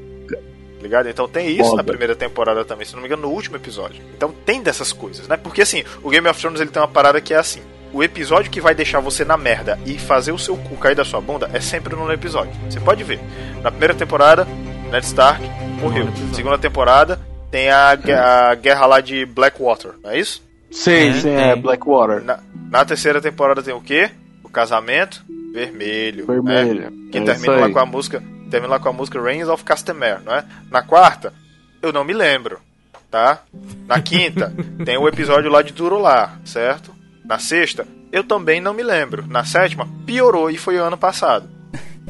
B: ligado? Então tem isso
D: Foda.
B: na primeira temporada também, se não me engano, no último episódio. Então tem dessas coisas, né? Porque assim, o Game of Thrones ele tem uma parada que é assim. O episódio que vai deixar você na merda e fazer o seu cu cair da sua bunda é sempre no episódio. Você pode ver. Na primeira temporada, Ned Stark morreu. Segunda temporada, tem a, a guerra lá de Blackwater, não é isso?
D: Sim,
C: É,
D: sim, é. Blackwater.
B: Na, na terceira temporada tem o quê? O casamento vermelho. né?
D: Vermelho.
B: Que
D: É
B: termina lá com a música, termina lá com a música Reigns of Castamere, não é? Na quarta, eu não me lembro, tá? Na quinta, tem o episódio lá de Durolar, certo? Na sexta, eu também não me lembro. Na sétima, piorou e foi ano passado.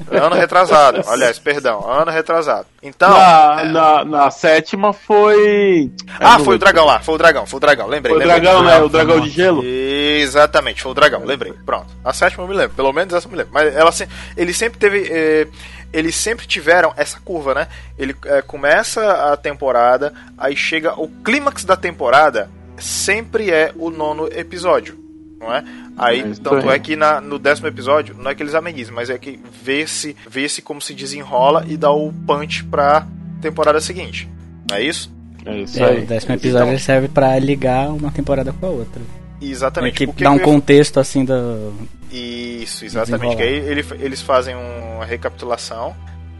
B: Ano retrasado, aliás, perdão, ano retrasado. Então,
D: na, na, na sétima foi.
B: ah,
D: É,
B: foi o dragão lá, foi o dragão, foi o dragão, lembrei.
D: Foi o
B: lembrei.
D: dragão, né? O dragão de gelo.
B: Exatamente, foi o dragão, lembrei. Pronto. A sétima eu me lembro, pelo menos essa eu me lembro. Mas ela ele sempre teve. eh, eles sempre tiveram essa curva, né? Ele eh, começa a temporada, aí chega o clímax da temporada, sempre é o nono episódio. Não é? Aí,
D: É
B: tanto
D: aí.
B: é que na- no décimo episódio, não é que eles amenizam, mas é que vê-se vê -se como se desenrola e dá o punch pra temporada seguinte. Não é isso?
D: É isso
E: É, o
D: aí.
E: décimo episódio
B: Então-
E: ele serve pra ligar uma temporada com a outra.
B: Exatamente.
E: que
B: O que
E: dá um
B: eu
E: contexto assim do.
B: Isso, exatamente. Que aí ele- eles fazem uma recapitulação,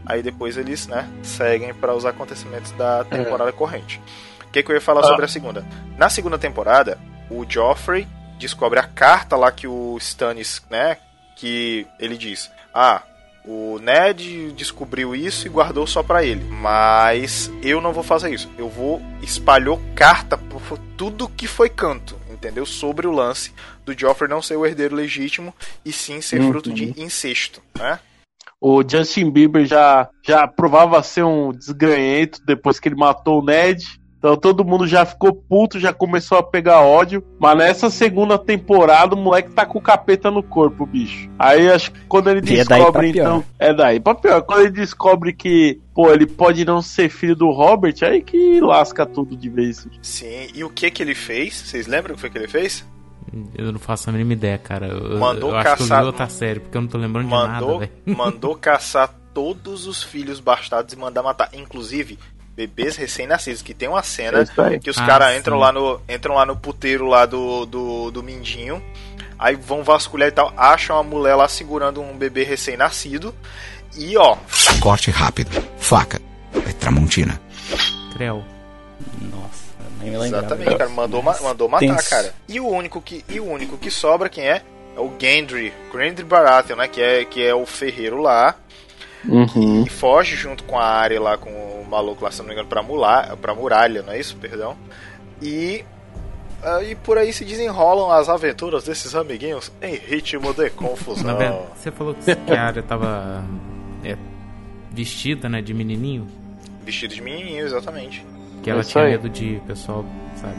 B: aí depois eles, né, seguem para os acontecimentos da temporada corrente. O que, que eu ia falar
D: Ah.
B: sobre a segunda? Na segunda temporada, o Joffrey descobre a carta lá que o Stannis, né, que ele diz: "Ah, o Ned descobriu isso e guardou só pra ele. Mas eu não vou fazer isso. Eu vou espalhou carta por tudo que foi canto, entendeu? Sobre o lance do Joffrey não ser o herdeiro legítimo e sim ser
D: Uhum.
B: fruto de incesto, né?
D: O Justin Bieber já, já provava ser um desgranhento depois que ele matou o Ned. Então todo mundo já ficou puto, já começou a pegar ódio. Mas nessa segunda temporada o moleque tá com o capeta no corpo, bicho. Aí acho que quando ele
E: E é daí
D: descobre, então. É daí pra pior. Quando ele descobre que, pô, ele pode não ser filho do Robert, aí que lasca tudo de vez.
B: Sim. E o que que ele fez? Vocês lembram o que foi que ele fez?
C: Eu não faço a mínima ideia, cara. Eu,
B: Mandou
C: eu acho que eu
B: caçar-
C: vi outra série, porque eu não tô lembrando de
B: mandou,
C: nada, velho.
B: mandou caçar todos os filhos bastardos e mandar matar, inclusive bebês recém-nascidos, que tem uma cena
D: É
B: que os
C: Ah,
B: caras entram lá no entram lá no puteiro lá do, do, do Mindinho, aí vão vasculhar e tal, acham a mulher lá segurando um bebê recém-nascido e ó,
H: Corte rápido. Faca. É Tramontina.
C: Creu.
E: Nossa, nem me lembrava.
B: exatamente, cara, mandou, ma- mandou matar,
E: Tenso.
B: cara. E o único que e o único que sobra quem é? É o Gendry, Gendry Baratheon, né, que é que é o ferreiro lá.
D: Uhum.
B: e foge junto com a área lá, com o maluco lá, se não me engano, pra, mula, pra muralha, não é isso? Perdão. E, ah, e por aí se desenrolam as aventuras desses amiguinhos em ritmo de
C: Na
B: confusão.
C: verdade, você falou que a área tava é, vestida, né, de menininho,
B: Vestido de menininho, exatamente.
C: que ela
D: Isso
C: tinha
D: aí.
C: medo de pessoal, sabe?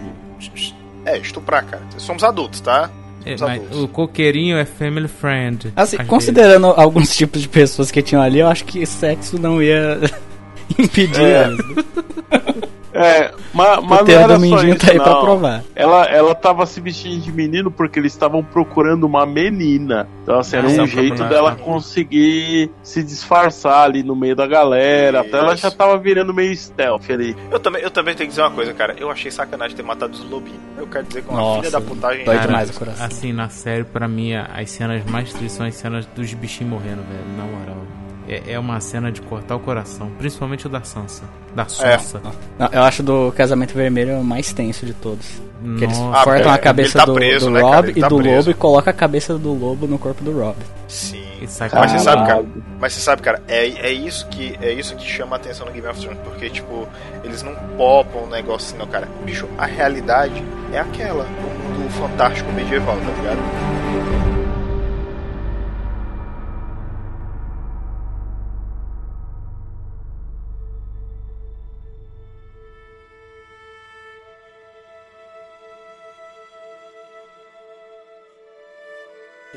B: É, estuprar, cara. Somos adultos, tá?
C: É, o coqueirinho é family friend.
E: Assim, considerando alguns tipos de pessoas que tinham ali, eu acho que sexo não ia impedir
D: É.
E: eles.
D: É, mas,
E: O
D: mas não
E: roteiro
D: era só isso,
E: tá aí pra
D: não.
E: provar.
D: Ela, ela tava se vestindo de menino porque eles estavam procurando uma menina. Então, assim, era um jeito dela
C: menina.
D: conseguir se disfarçar ali no meio da galera. Até ela
B: Isso.
D: já tava virando meio stealth ali.
B: Eu também, eu também tenho que dizer uma coisa, cara. Eu achei sacanagem ter matado os lobinhos. Eu quero dizer que é uma
E: Nossa,
B: filha da putagem.
E: dói
B: Cara,
E: demais o coração.
C: Assim, na série, pra mim, as cenas mais tristes são as cenas dos bichinhos morrendo, velho. Na moral. É, é uma cena de cortar o coração. Principalmente o da Sansa. Da Sonsa.
E: Não, eu acho do Casamento Vermelho o mais tenso de todos. Que eles.
B: Ah,
E: cortam
B: é,
E: a cabeça
B: tá
E: do,
B: preso,
E: do
B: né,
E: Rob?
B: Ele
E: e
B: tá
E: do
B: preso.
E: lobo e coloca a cabeça do lobo no corpo do Rob.
B: Sim.
C: E
B: Mas você sabe, cara, mas você sabe, cara, é, é isso que é isso que chama a atenção no Game of Thrones, porque tipo, eles não popam um negócio assim, não, cara. Bicho, a realidade é aquela, o mundo fantástico medieval, tá ligado?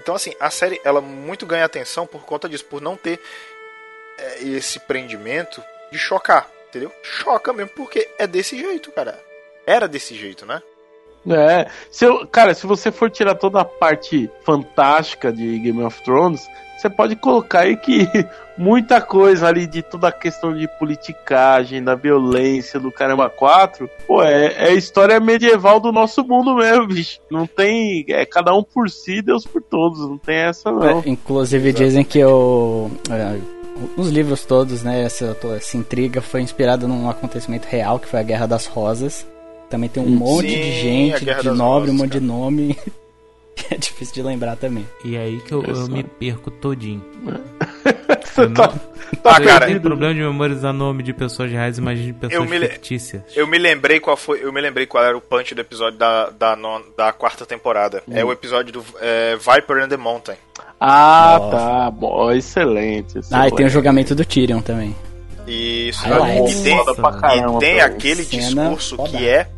B: Então, assim, a série ela muito ganha atenção por conta disso, por não ter é, esse prendimento de chocar, entendeu? Choca mesmo, porque é desse jeito, cara. Era desse jeito, né?
D: É, se eu, cara, se você for tirar toda a parte fantástica de Game of Thrones, você pode colocar aí que muita coisa ali de toda a questão de politicagem, da violência, do caramba 4, pô, é, é história medieval do nosso mundo mesmo, bicho. Não tem. É cada um por si, Deus por todos. Não tem essa, não.
E: É, inclusive dizem que o, é, os livros todos, né, essa, essa intriga foi inspirada num acontecimento real, que foi a Guerra das Rosas. Também tem um monte
B: Sim,
E: de
B: a
E: gente, de nobre, um monte de nome. é difícil de lembrar também.
C: E é aí que eu, eu me perco todinho.
D: Você
C: Eu
D: tá,
C: não-
D: tá
B: Ah, cara,
C: Eu tenho problema de memorizar nome de pessoas reais, imagina de pessoas
B: me le-
C: fictícias.
B: Eu me lembrei qual foi. Eu me lembrei qual era o punch do episódio da, da, non- da quarta temporada. É o episódio do é, Viper and the Mountain.
D: Ah,
E: Nossa.
D: tá. Bom, excelente.
E: Ah, e
D: excelente.
E: tem o julgamento do Tyrion também.
B: E isso
E: Highlights.
B: e tem, e tem aquele
E: Cena
B: discurso
E: foda.
B: que é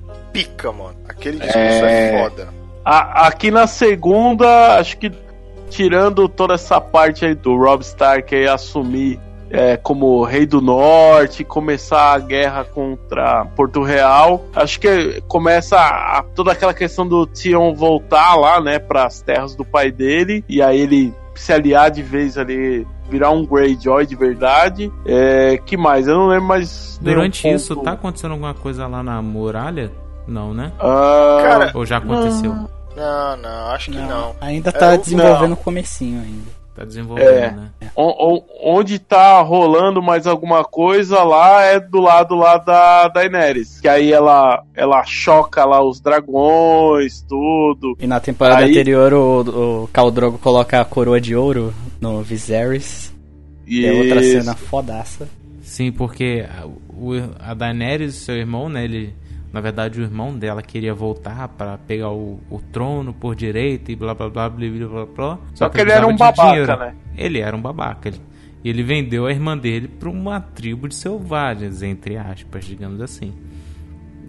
B: pica, mano. Aquele discurso é,
D: É.
B: foda.
D: A- aqui na segunda, acho que tirando toda essa parte aí do Rob Stark aí assumir é, como rei do norte, começar a guerra contra Porto Real, acho que começa a- toda aquela questão do Tion voltar lá, né, para as terras do pai dele e aí ele se aliar de vez ali virar um Greyjoy de verdade. É, que mais? Eu não lembro mais.
C: Durante isso,
D: ponto.
C: tá acontecendo alguma coisa lá na muralha? Não, né?
D: Ah,
B: Cara,
C: Ou já aconteceu?
B: Não, não, acho que não.
E: Ainda tá
B: É,
E: desenvolvendo
D: não.
E: o comecinho ainda.
C: Tá desenvolvendo,
D: É.
C: né?
D: O- o- onde tá rolando mais alguma coisa lá é do lado lá da Daenerys. Que aí ela, ela choca lá os dragões, tudo.
E: E na temporada
D: Aí-
E: anterior o, o Khal Drogo coloca a coroa de ouro no Viserys.
D: E
E: É outra cena fodaça.
C: Sim, porque a, o, a Daenerys, seu irmão, né? Ele, na verdade, o irmão dela queria voltar pra pegar o, o trono por direito e blá blá blá blá blá blá. blá
D: Só que ele era um babaca,
C: dinheiro.
D: né?
C: Ele era um babaca. Ele, e ele vendeu a irmã dele pra uma tribo de selvagens, entre aspas, digamos assim.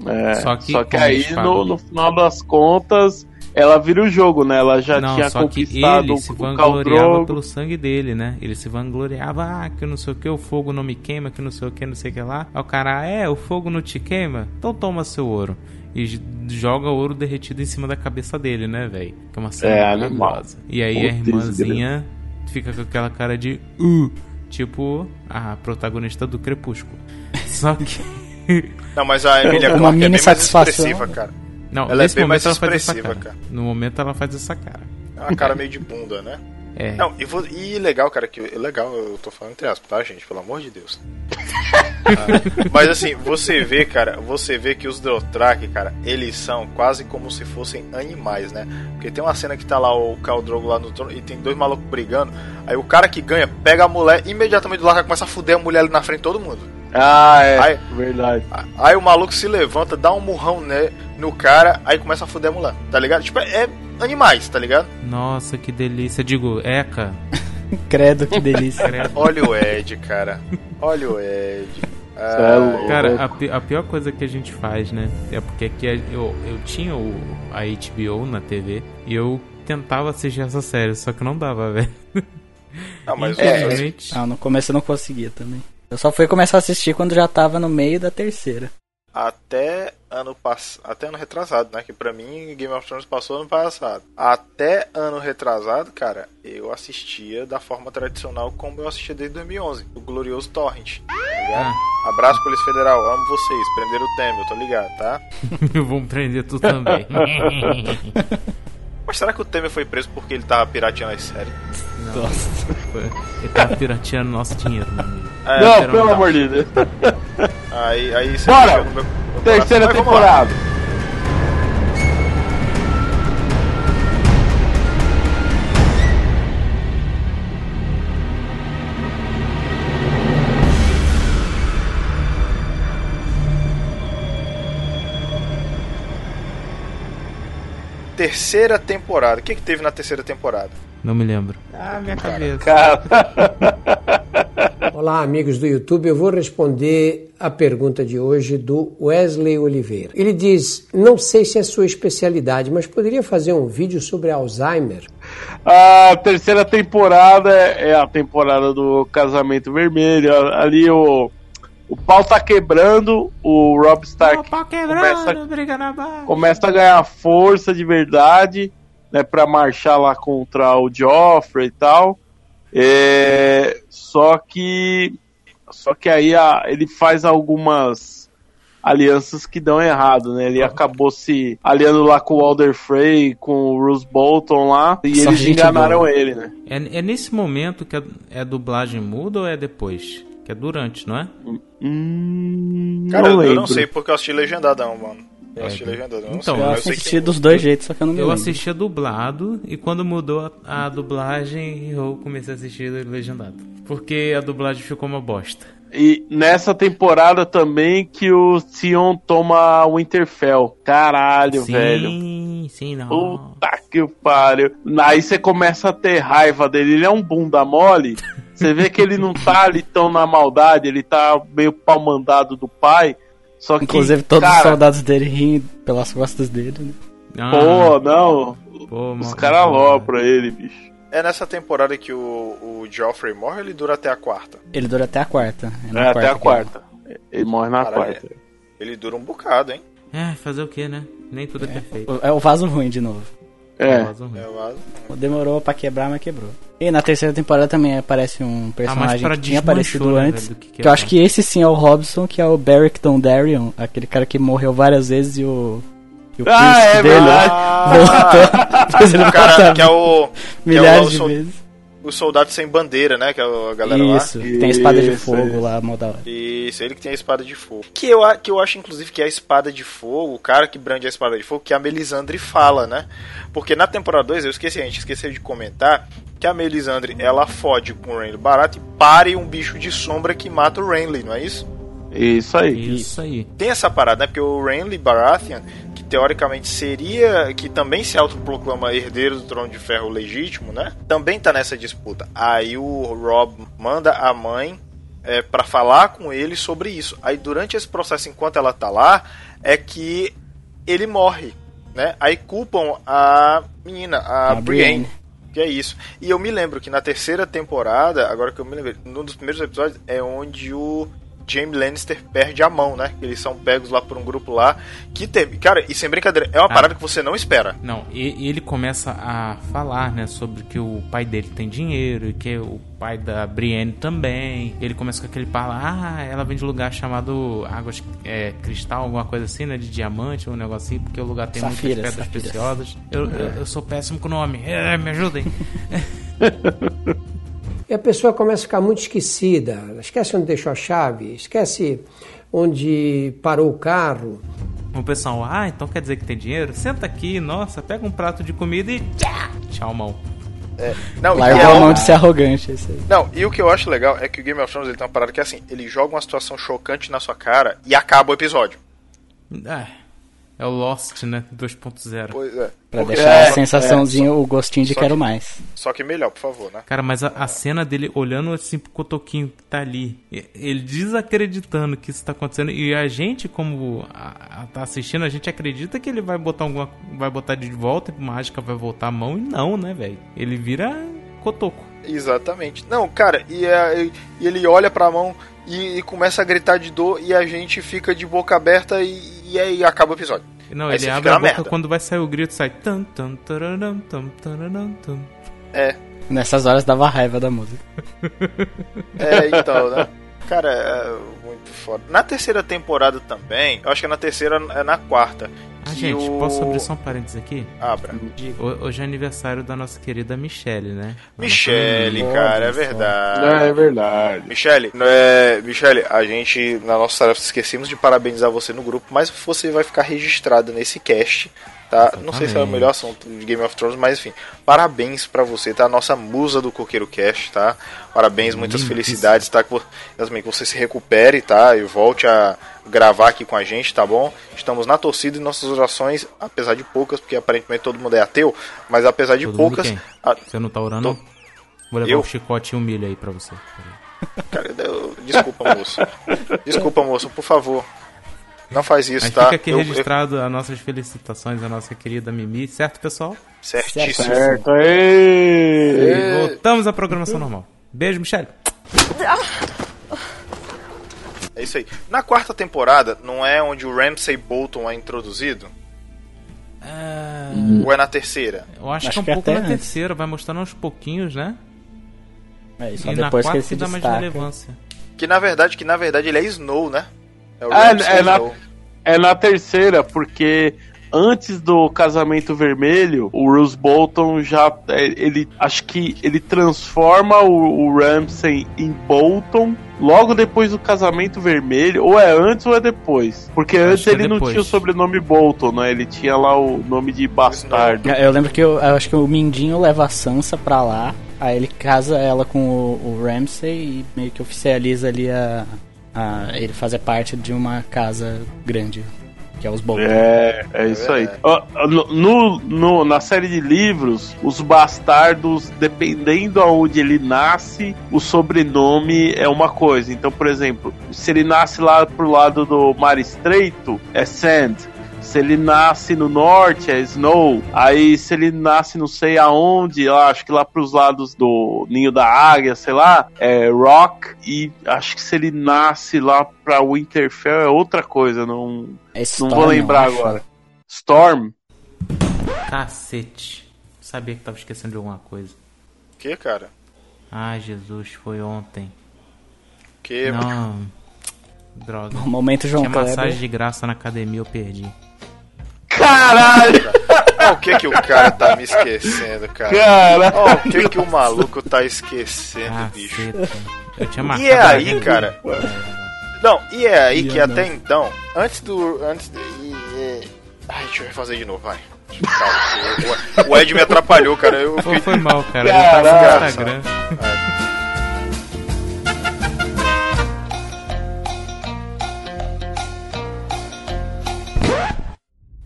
D: É,
C: Só
D: só
C: que
D: que,
C: como
D: aí, no, no final das contas, ela vira o jogo, né? Ela já
C: não,
D: tinha
C: só que
D: conquistado
C: ele se
D: o
C: vangloriava pelo sangue dele, né? Ele se vangloriava, ah, que não sei o que, o fogo não me queima, que não sei o que, não sei o que lá. Aí o cara, ah, é, o fogo não te queima? Então toma seu ouro. E joga ouro derretido em cima da cabeça dele, né, velho? Que é uma cena
D: É,
C: maravilhosa. E aí a
D: Putz,
C: irmãzinha fica com aquela cara de, uh, tipo a protagonista do Crepúsculo. Só que.
B: Não, mas a Emilia
E: Uma
B: Clarke é
E: mini
B: bem mais
E: satisfação.
B: expressiva, cara.
C: Não,
B: Ela é bem mais expressiva,
C: cara.
B: cara.
C: No momento ela faz essa cara.
B: É uma cara meio de bunda, né?
C: É.
B: Não, e, vo- e legal, cara, que legal, eu tô falando entre aspas, tá, gente? Pelo amor de Deus. Ah, mas assim, você vê, cara, você vê que os Dothraki, cara, eles são quase como se fossem animais, né? Porque tem uma cena que tá lá o Khal Drogo lá no trono e tem dois malucos brigando. Aí o cara que ganha pega a mulher e imediatamente do lado começa a fuder a mulher ali na frente de todo mundo.
D: Ah, é.
B: Aí-
D: Verdade.
B: Aí o maluco se levanta, dá um murrão né, no cara, aí começa a fuder a mulher, tá ligado? Tipo, é animais, tá ligado?
C: Nossa, que delícia. Digo, Eca.
E: Credo, que delícia.
C: credo.
B: Olha o Ed, cara. Olha o Ed. Ah,
D: é louco.
C: Cara, a, pi- a pior coisa que a gente faz, né? É porque aqui eu, eu tinha o, a HBO na TV e eu tentava assistir essa série, só que não dava, velho.
B: Ah, mas
C: Infelizmente.
E: Ah, no começo eu não conseguia também. Eu só fui começar a assistir quando já tava no meio da terceira.
B: até ano passado, até ano retrasado, né? Que pra mim Game of Thrones passou ano passado. Até ano retrasado, cara, eu assistia da forma tradicional como eu assistia desde 2011, o glorioso Torrent. Tá ligado? Abraço Polícia Federal, amo vocês, prenderam o Temer, eu tô ligado, tá?
C: Vamos prender tu também.
B: Mas será que o Temer foi preso porque ele tava pirateando as séries?
E: Nossa.
C: Ele tava pirateando nosso dinheiro, meu amigo.
B: É,
D: não, pelo amor de Deus.
B: Aí, aí você
D: Bora! Terceira temporada.
B: Terceira temporada. O que, que teve na terceira temporada?
C: Não me lembro. Ah, minha cabeça.
D: Cara,
J: Olá, amigos do YouTube. Eu vou responder a pergunta de hoje do Wesley Oliveira. Ele diz: Não sei se é sua especialidade, mas poderia fazer um vídeo sobre Alzheimer?
D: a terceira temporada é a temporada do Casamento Vermelho. Ali o, o pau tá quebrando, o Rob Stark
C: pau
D: começa,
C: quebrando, briga na barra.
D: começa a ganhar força de verdade, né, para marchar lá contra o Joffrey e tal. É, só que só que aí a- ele faz algumas alianças que dão errado, né? Ele acabou se aliando lá com o Alder Frey, com o Bruce Bolton lá, e
E: Só
D: eles enganaram
E: boa.
D: ele, né?
C: É, é nesse momento que a, é a dublagem muda ou é depois? Que é durante, não é?
D: Hum,
B: Cara,
D: não
B: eu- eu não sei porque eu assisti legendadão, mano. Eu assisti legendadão, eu não
C: Então,
B: sei.
E: Eu assisti
B: que-
E: dos dois jeitos, só que eu não me
C: Eu
E: lembro.
C: assistia dublado e quando mudou a, a dublagem eu comecei a assistir legendado. Porque a dublagem ficou uma bosta.
D: E nessa temporada também que o Sion toma Winterfell. Caralho,
C: sim,
D: velho.
C: sim, não.
D: Puta que pariu. Aí você começa a ter raiva dele. Ele é um bunda mole. Você vê que ele não tá ali tão na maldade, ele tá meio pau mandado do pai. Só que.
E: Inclusive todos os
D: cara,
E: soldados dele riem pelas costas dele, né?
C: Ah,
D: Pô, não.
C: pô,
D: Os caras alopram ele, bicho.
B: É nessa temporada que o, o Joffrey morre ele dura até a quarta?
E: Ele dura até a quarta. É
D: É, até a quarta. Ele morre na
B: Caralho,
D: quarta.
B: Ele dura um bocado, hein?
C: É, fazer o que, né? Nem tudo é, perfeito.
E: É o vaso ruim de novo.
D: É.
C: Vaso ruim.
B: É, vaso.
E: Demorou pra quebrar, mas quebrou. E na terceira temporada também aparece um personagem
C: pra
E: que tinha aparecido
C: né,
E: antes.
C: velho, que
E: que eu acho que esse sim é o Robson, que é o Beric Dondarrion, aquele cara que morreu várias vezes e o. E o
D: Ah, é
E: dele
D: verdade.
E: voltou. ele
B: O cara
E: voltar
B: que é o. que
E: milhares
B: é o,
E: de vezes.
B: O soldado sem bandeira, né? Que é a galera
E: Isso, tem a espada de fogo
D: isso.
E: lá, mó da hora.
B: lá. Isso, ele que tem a espada de fogo. Que eu, que eu acho, inclusive, que é a espada de fogo, o cara que brande a espada de fogo, que a Melisandre fala, né? Porque na temporada 2, eu esqueci, a gente esqueceu de comentar que a Melisandre, ela fode com o Renly barato e pare um bicho de sombra que mata o Renly, não é isso?
D: Isso aí.
C: Isso aí.
B: tem essa parada, né? Porque o Renly Baratheon, que teoricamente seria, que também se autoproclama herdeiro do trono de ferro legítimo, né? Também tá nessa disputa. Aí o Rob manda a mãe é, para falar com ele sobre isso. Aí durante esse processo, enquanto ela tá lá, é que ele morre. né? Aí culpam a menina, a,
E: A
B: Brienne.
E: Brienne.
B: Que é isso. E eu me lembro que na terceira temporada, agora que eu me lembro, num dos primeiros episódios é onde o Jaime Lannister perde a mão, né? Eles são pegos lá por um grupo lá. Que tem. Cara, e sem brincadeira, é uma
C: Ah.
B: parada que você não espera.
C: Não, e, e ele começa a falar, né, sobre que o pai dele tem dinheiro e que o pai da Brienne também. Ele começa com aquele papo, ah, ela vem de um lugar chamado Águas é, Cristal, alguma coisa assim, né, de diamante, um negocinho, porque o lugar tem
E: Safiras,
C: muitas pedras
E: safiras.
C: preciosas. Eu, eu, eu sou péssimo com o nome, é, me ajudem.
J: E a pessoa começa a ficar muito esquecida. Esquece onde deixou a chave, esquece onde parou o carro.
C: O pessoal, ah, então quer dizer que tem dinheiro? Senta aqui, nossa, pega um prato de comida e tchá, tchau, mão.
B: Não, e
E: Largou
B: é
E: a
B: um-
E: mão de ser arrogante, isso aí.
B: Não, e o que eu acho legal é que o Game of Thrones ele tem uma parada que é assim, ele joga uma situação chocante na sua cara e acaba o episódio.
C: Ah, é o Lost, né, 2.0.
B: Pois é.
E: Pra
B: Porque-
E: deixar
B: é,
E: a sensaçãozinho, o gostinho de
B: Só
E: quero
B: que-
E: mais.
B: Só que melhor, por favor, né?
C: Cara, mas a, a cena dele olhando assim pro cotoquinho que tá ali, ele desacreditando que isso tá acontecendo, e a gente, como a, a- tá assistindo, a gente acredita que ele vai botar alguma. vai botar de volta, e mágica vai voltar a mão, e não, né, velho? Ele vira cotoco.
B: Exatamente. Não, cara, e, é- e- e ele olha pra mão e, e começa a gritar de dor e a gente fica de boca aberta e, e aí acaba o episódio.
C: Não,
B: Aí
C: ele abre a boca
B: merda.
C: quando vai sair o grito, sai. Tam, tam, tararam, tam, tararam, tam.
B: É,
E: Nessas horas dava raiva da música.
B: é, então, né? Cara, é muito foda. Na terceira temporada também, eu acho que é na terceira, é na quarta.
C: Ah, gente,
B: o...
C: posso abrir só um parênteses aqui?
B: Abra.
C: Ho- Hoje é aniversário da nossa querida Michelle, né?
B: Michele,
E: Olha
B: cara, é verdade.
D: É, é verdade.
B: Michele, é, Michele, a gente, na nossa tarefa, esquecemos de parabenizar você no grupo, mas você vai ficar registrado nesse cast, tá? Não sei se é o melhor assunto de Game of Thrones, mas enfim, parabéns pra você, tá? A nossa musa do Coqueiro Cast, tá? Parabéns, muitas
C: Lindíssimo.
B: felicidades, tá? Que você se recupere, tá? E volte a gravar aqui com a gente, tá bom? Estamos na torcida e nossas orações, apesar de poucas, porque aparentemente todo mundo é ateu, mas apesar de
C: Todo
B: poucas, a-
C: Você não tá orando?
B: Tô.
C: Vou levar
B: Eu?
C: um chicote e um milho aí pra você.
B: Cara, eu- desculpa, moço. Desculpa, moço, por favor. Não faz isso,
C: Mas
B: tá?
C: fica aqui
B: Eu- eu-
C: registrado as nossas felicitações à nossa querida Mimi, certo, pessoal?
B: certíssimo.
D: Certo.
B: É.
C: Voltamos à programação normal. Beijo, Michelle.
B: É isso aí. Na quarta temporada, não é onde o Ramsay Bolton é introduzido? Ou é na terceira?
C: Eu acho,
E: Acho
C: que é um
E: que
C: pouco na
E: antes.
C: terceira, vai mostrando aos pouquinhos, né?
E: É, só
C: e na
E: depois que
C: quarta
E: ele se
C: que dá mais relevância.
B: Que na verdade, que na verdade ele é Snow, né? É o
D: É, é na-. É na terceira, porque antes do casamento vermelho, o Bruce Bolton já. é, Ele. Acho que ele transforma o, o Ramsay em Bolton logo depois do casamento vermelho. Ou é antes ou é depois. Porque antes
C: é
D: ele não tinha o sobrenome Bolton, né? Ele tinha lá o nome de bastardo.
E: Eu lembro que eu, eu acho que o Mindinho leva a Sansa pra lá, aí ele casa ela com o, o Ramsay e meio que oficializa ali a, a- ele fazer parte de uma casa grande, que é os Bolton.
D: É, é isso aí. No, no- no- na série de livros, os bastardos, dependendo aonde ele nasce, o sobrenome é uma coisa. Então, por exemplo, se ele nasce lá pro lado do Mar Estreito, é Sand. Se ele nasce no norte, é Snow. Aí, se ele nasce não sei aonde, eu acho que lá pros lados do Ninho da Águia, sei lá, é Rock. E acho que se ele nasce lá pra Winterfell é outra coisa, não,
E: É
D: não
E: Storm,
D: vou lembrar agora. Storm?
C: Cacete. Sabia que tava esquecendo de alguma coisa.
B: Que, cara?
C: Ai, Jesus, foi ontem.
B: Que.
C: Não. Droga.
E: O momento João
C: Tinha massagem
E: Kleber.
C: de graça na academia, eu perdi.
D: Caralho!
B: Ó, o que que o cara tá me esquecendo, cara?
D: Caralho!
B: Ó, o que que o maluco tá esquecendo, bicho?
C: Eu tinha marcado.
B: E é aí, cara. Não, e é aí que
E: não.
B: até então, antes do. Antes de. e- e- Ai, deixa eu refazer de novo, vai. Calma, o- o Ed me atrapalhou, cara. Eu
C: Pô, foi mal, cara. Eu tava no
B: Caralho.
C: Instagram.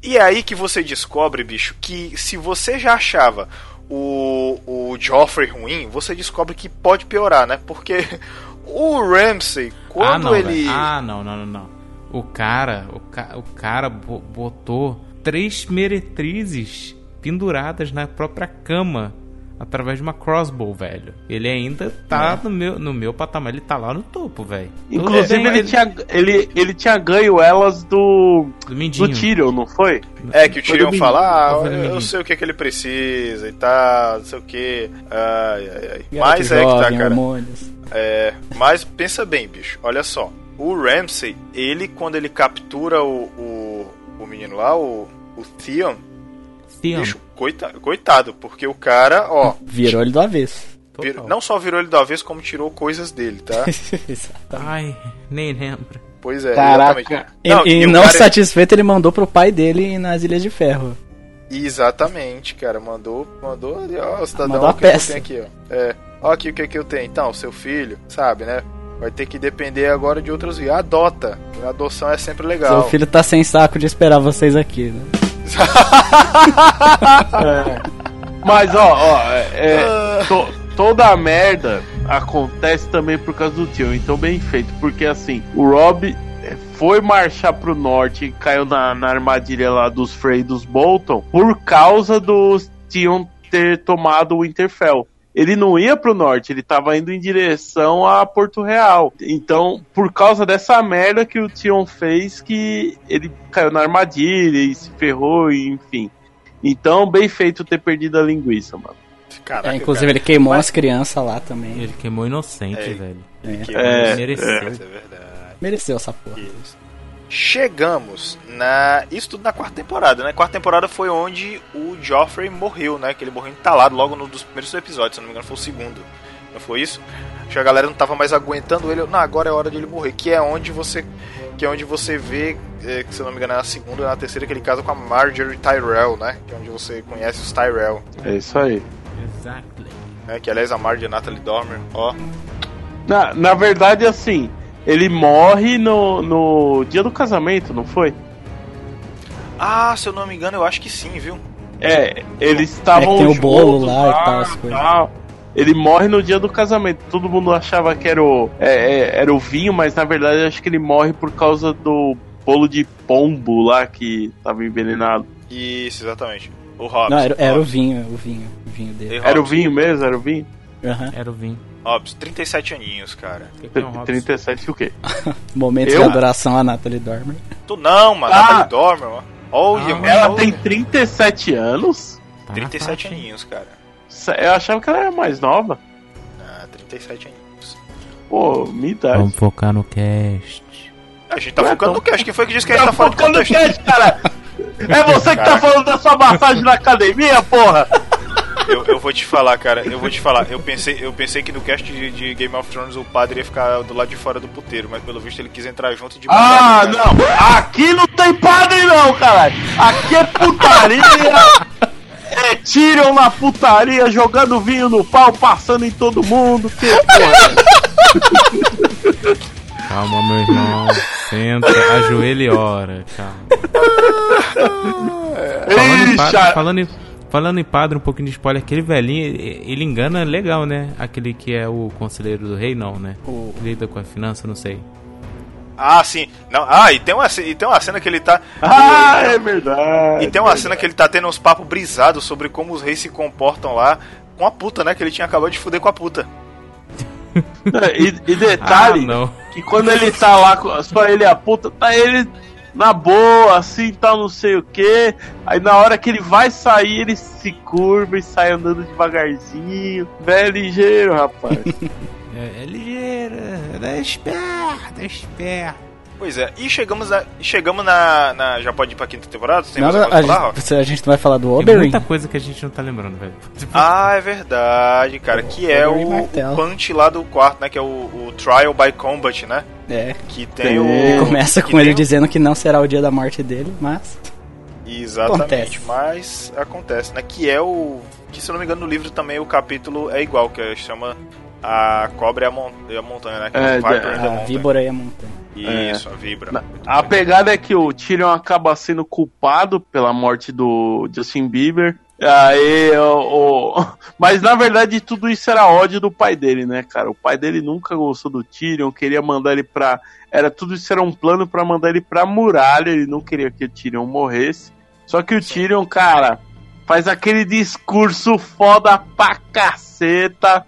B: E é aí que você descobre, bicho, que se você já achava o, o Joffrey ruim, você descobre que pode piorar, né? Porque o Ramsay, quando
C: ah, não,
B: ele.
C: velho. Ah, não, não, não, não. O cara, o, ca... o cara bo- botou três meretrizes penduradas na própria cama através de uma crossbow, velho. Ele ainda tá no, meu, no meu patamar, ele tá lá no topo, velho.
D: Inclusive,
C: bem,
D: ele, tinha, ele, ele tinha ganho elas do.
C: Do Mindinho.
D: Do Tyrion, não foi?
B: É, que o Tyrion fala, ah, eu
C: Mindinho.
B: sei o que, que ele precisa e tal, não sei o que. Ai, ai, ai. Mas é que tá, cara.
E: hormônios.
B: É, mas pensa bem, bicho, olha só. O Ramsey, ele, quando ele captura o, o, o menino lá, o, o Theon, Bicho, coita, coitado, porque o cara, ó,
E: Virou ele do avesso.
B: não só virou ele do avesso, como tirou coisas dele, tá?
C: Ai, nem lembro.
B: Pois é,
D: Caraca.
B: exatamente.
E: E
B: Não,
E: e
B: e
E: não
B: cara-
E: satisfeito, ele mandou pro pai dele nas Ilhas de Ferro.
B: Exatamente, cara. Mandou, mandou ali, ó, cidadão,
E: Mandou a
B: o que, que eu
E: peça.
B: tenho aqui, ó. É, ó aqui o que, que eu tenho. Então, seu filho, sabe, né? Vai ter que depender agora de outras vias. Adota. A adoção é sempre legal.
E: Seu filho tá sem saco de esperar vocês aqui, né?
D: Mas, ó, ó, é, é, to- toda a merda acontece também por causa do tio. Então, bem feito. Porque, assim, o Rob é, foi marchar pro norte e caiu na, na armadilha lá dos Frey dos Bolton por causa dos Tion ter tomado o Winterfell. Ele não ia pro norte, ele tava indo em direção a Porto Real. Então, por causa dessa merda que o Tion fez, que ele caiu na armadilha e se ferrou, e enfim. Então, bem feito ter perdido a linguiça, mano.
B: Caraca,
E: É, inclusive,
B: cara.
E: ele queimou as crianças lá também.
C: Ele queimou inocente,
B: É.
C: velho.
B: Que
D: É,
C: mereceu.
B: é verdade.
E: Mereceu essa porra.
B: Isso. Chegamos na. Isso tudo na quarta temporada, né? Quarta temporada foi onde o Joffrey morreu, né? Que ele morreu entalado logo no dos primeiros episódios, se não me engano, foi o segundo. Não foi isso? Acho que a galera não tava mais aguentando ele. Não, agora é hora de ele morrer. Que é onde você. Que é onde você vê, é, que se eu não me engano, é na segunda ou na terceira que ele casa com a Marjorie Tyrell, né? Que é onde você conhece os Tyrell.
D: É isso aí.
C: Exactly.
B: Né? Que aliás a Marjorie é Natalie Dormer, ó.
D: Na, na verdade, assim, ele morre no, no dia do casamento, não foi?
B: Ah, se eu não me engano, eu acho que sim, viu?
D: É, eles estavam
E: É tem o bolo lá e tal, as coisas.
D: tal. Ele morre no dia do casamento. Todo mundo achava que era o, é, é, era o vinho, mas na verdade eu acho que ele morre por causa do bolo de pombo lá que tava envenenado.
B: Isso, exatamente. O Hobbs.
E: Não, era, era o vinho, o vinho, o vinho dele.
D: Era o vinho mesmo? Era o vinho?
E: Aham.
C: Era o vinho.
B: Hobbs, 37 aninhos, cara.
C: Que que é um Hobbs?
D: 37 o quê?
E: Momentos
D: Eu?
E: de adoração a Natalie Dormer.
B: Tu não, mano.
D: Ah!
B: Natalie Dormer, mano. Olha,
C: Ah,
B: mano.
D: Ela
B: olha.
D: tem 37 anos?
C: Tá na
B: 37
C: faixa, hein?
B: aninhos, cara.
D: Eu achava que ela era mais nova.
B: Ah, 37 aninhos.
D: Pô, minha idade.
C: Vamos focar no cast.
B: A gente tá
D: Ué,
B: focando
D: então-
B: no cast. Quem foi que disse que a gente tá fora do
D: focando no cast, cara! É você que tá falando da sua massagem na academia, porra!
B: Eu, eu vou te falar, cara. Eu vou te falar. Eu pensei, eu pensei que no cast de, de Game of Thrones o padre ia ficar do lado de fora do puteiro, mas pelo visto ele quis entrar junto de
D: Ah, não! Aqui não tem padre, não, caralho! Aqui é putaria! É Tyrion na putaria, jogando vinho no pau, passando em todo mundo. Que porra!
C: Calma, meu irmão. Senta, ajoelha e ora. Calma. Falando em, padre, falando, em, falando em padre, um pouquinho de spoiler. Aquele velhinho, ele engana legal, né? Aquele que é o conselheiro do rei, não, né?
E: O-
C: Lida com a finança, não sei.
B: Ah, sim. Não, ah, e tem, uma, e tem uma cena que ele tá.
D: Ah, é verdade.
B: E tem uma cena que ele tá tendo uns papos brisados sobre como os reis se comportam lá com a puta, né? Que ele tinha acabado de fuder com a puta.
D: E, e detalhe,
C: Ah, não.
D: que quando ele tá lá, com- só ele e a puta, tá ele na boa, assim, tal, não sei o que. Aí na hora que ele vai sair, ele se curva e sai andando devagarzinho. Bem ligeiro, rapaz.
C: É, é ligeiro, é esperto, é esperto.
B: Pois é, e chegamos na. Chegamos na, na- Já pode ir pra quinta temporada? Tem alguma
E: a,
B: falar,
E: gente, a gente não vai falar do
C: Tem
E: Oberyn?
C: muita coisa que a gente não tá lembrando, velho.
B: Ah, é verdade, cara. Que é o, o punch lá do quarto, né? Que é o, o Trial by Combat, né?
E: É.
B: Que tem
D: Tem.
B: o.
E: Começa
B: que
E: com ele
B: tem o-
E: dizendo que não será o dia da morte dele, mas.
B: Exatamente,
E: Acontece.
B: mas acontece, né? Que é o. Que se eu não me engano no livro também o capítulo é igual, que chama A Cobra e a, Mon- e a Montanha, né? Que
D: É,
B: o the
E: A
B: Mountain.
E: víbora e a montanha.
B: Isso, a Vibra.
D: Na- A
B: bem.
D: pegada é que o Tyrion acaba sendo culpado pela morte do Justin Bieber. Aí, o, o- Mas na verdade tudo isso era ódio do pai dele, né, cara? O pai dele nunca gostou do Tyrion, queria mandar ele pra. Era tudo isso era um plano pra mandar ele pra muralha. Ele não queria que o Tyrion morresse. Só que o Tyrion, cara, faz aquele discurso foda pra caceta.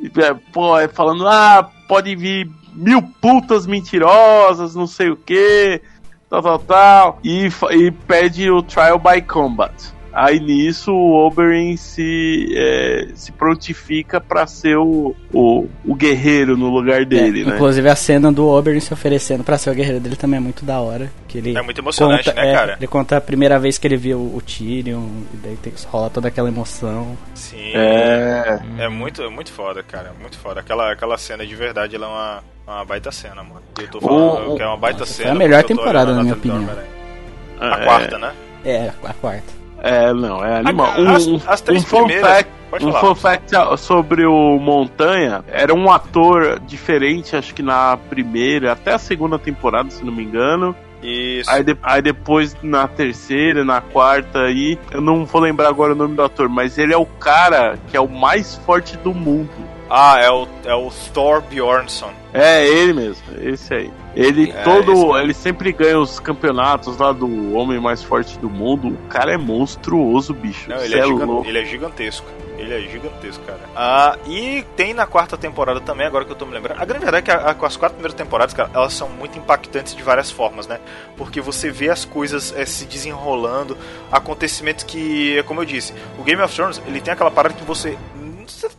D: E, é, Pô, é falando, ah, pode vir mil putas mentirosas, não sei o que, tal, tal, tal. E, e pede o Trial by Combat. Aí nisso o Oberyn se, é, se prontifica pra ser o, o, o guerreiro no lugar dele,
E: É,
D: né?
E: Inclusive a cena do Oberyn se oferecendo pra ser o guerreiro dele também é muito da hora. Que ele
B: É muito emocionante,
E: conta,
B: né,
E: é,
B: cara?
E: Ele conta a primeira vez que ele viu o Tyrion, e daí tem, rola toda aquela emoção.
B: Sim.
D: É.
B: É muito, é muito foda, cara. Muito foda. Aquela, aquela cena de verdade, ela é uma, uma baita cena, mano. Eu tô falando
D: O-
B: que é uma baita cena.
E: a melhor temporada, na minha opinião.
B: Dormer aí. A quarta, né?
E: É, a quarta.
D: É, não, é animal.
B: A- as-
D: um,
B: as três
D: um fun
B: primeiras,
D: fact, um fun fact sobre o Montanha, era um ator diferente, acho que na primeira, até a segunda temporada, se não me engano.
B: Isso.
D: Aí, de- aí depois na terceira, na quarta aí, eu não vou lembrar agora o nome do ator, mas ele é o cara que é o mais forte do mundo.
B: Ah, é o, é o Thor Bjornsson.
D: É ele mesmo, esse aí. Ele
B: É,
D: todo, ele sempre ganha os campeonatos lá do homem mais forte do mundo. O cara é monstruoso, bicho.
B: Não, ele é,
D: é
B: gigan- ele é gigantesco. Ele é gigantesco, cara. Ah, e tem na quarta temporada também, agora que eu tô me lembrando. A grande verdade é que a- a- as quatro primeiras temporadas, cara, elas são muito impactantes de várias formas, né? Porque você vê as coisas eh, se desenrolando, acontecimentos que, como eu disse, o Game of Thrones, ele tem aquela parada que você.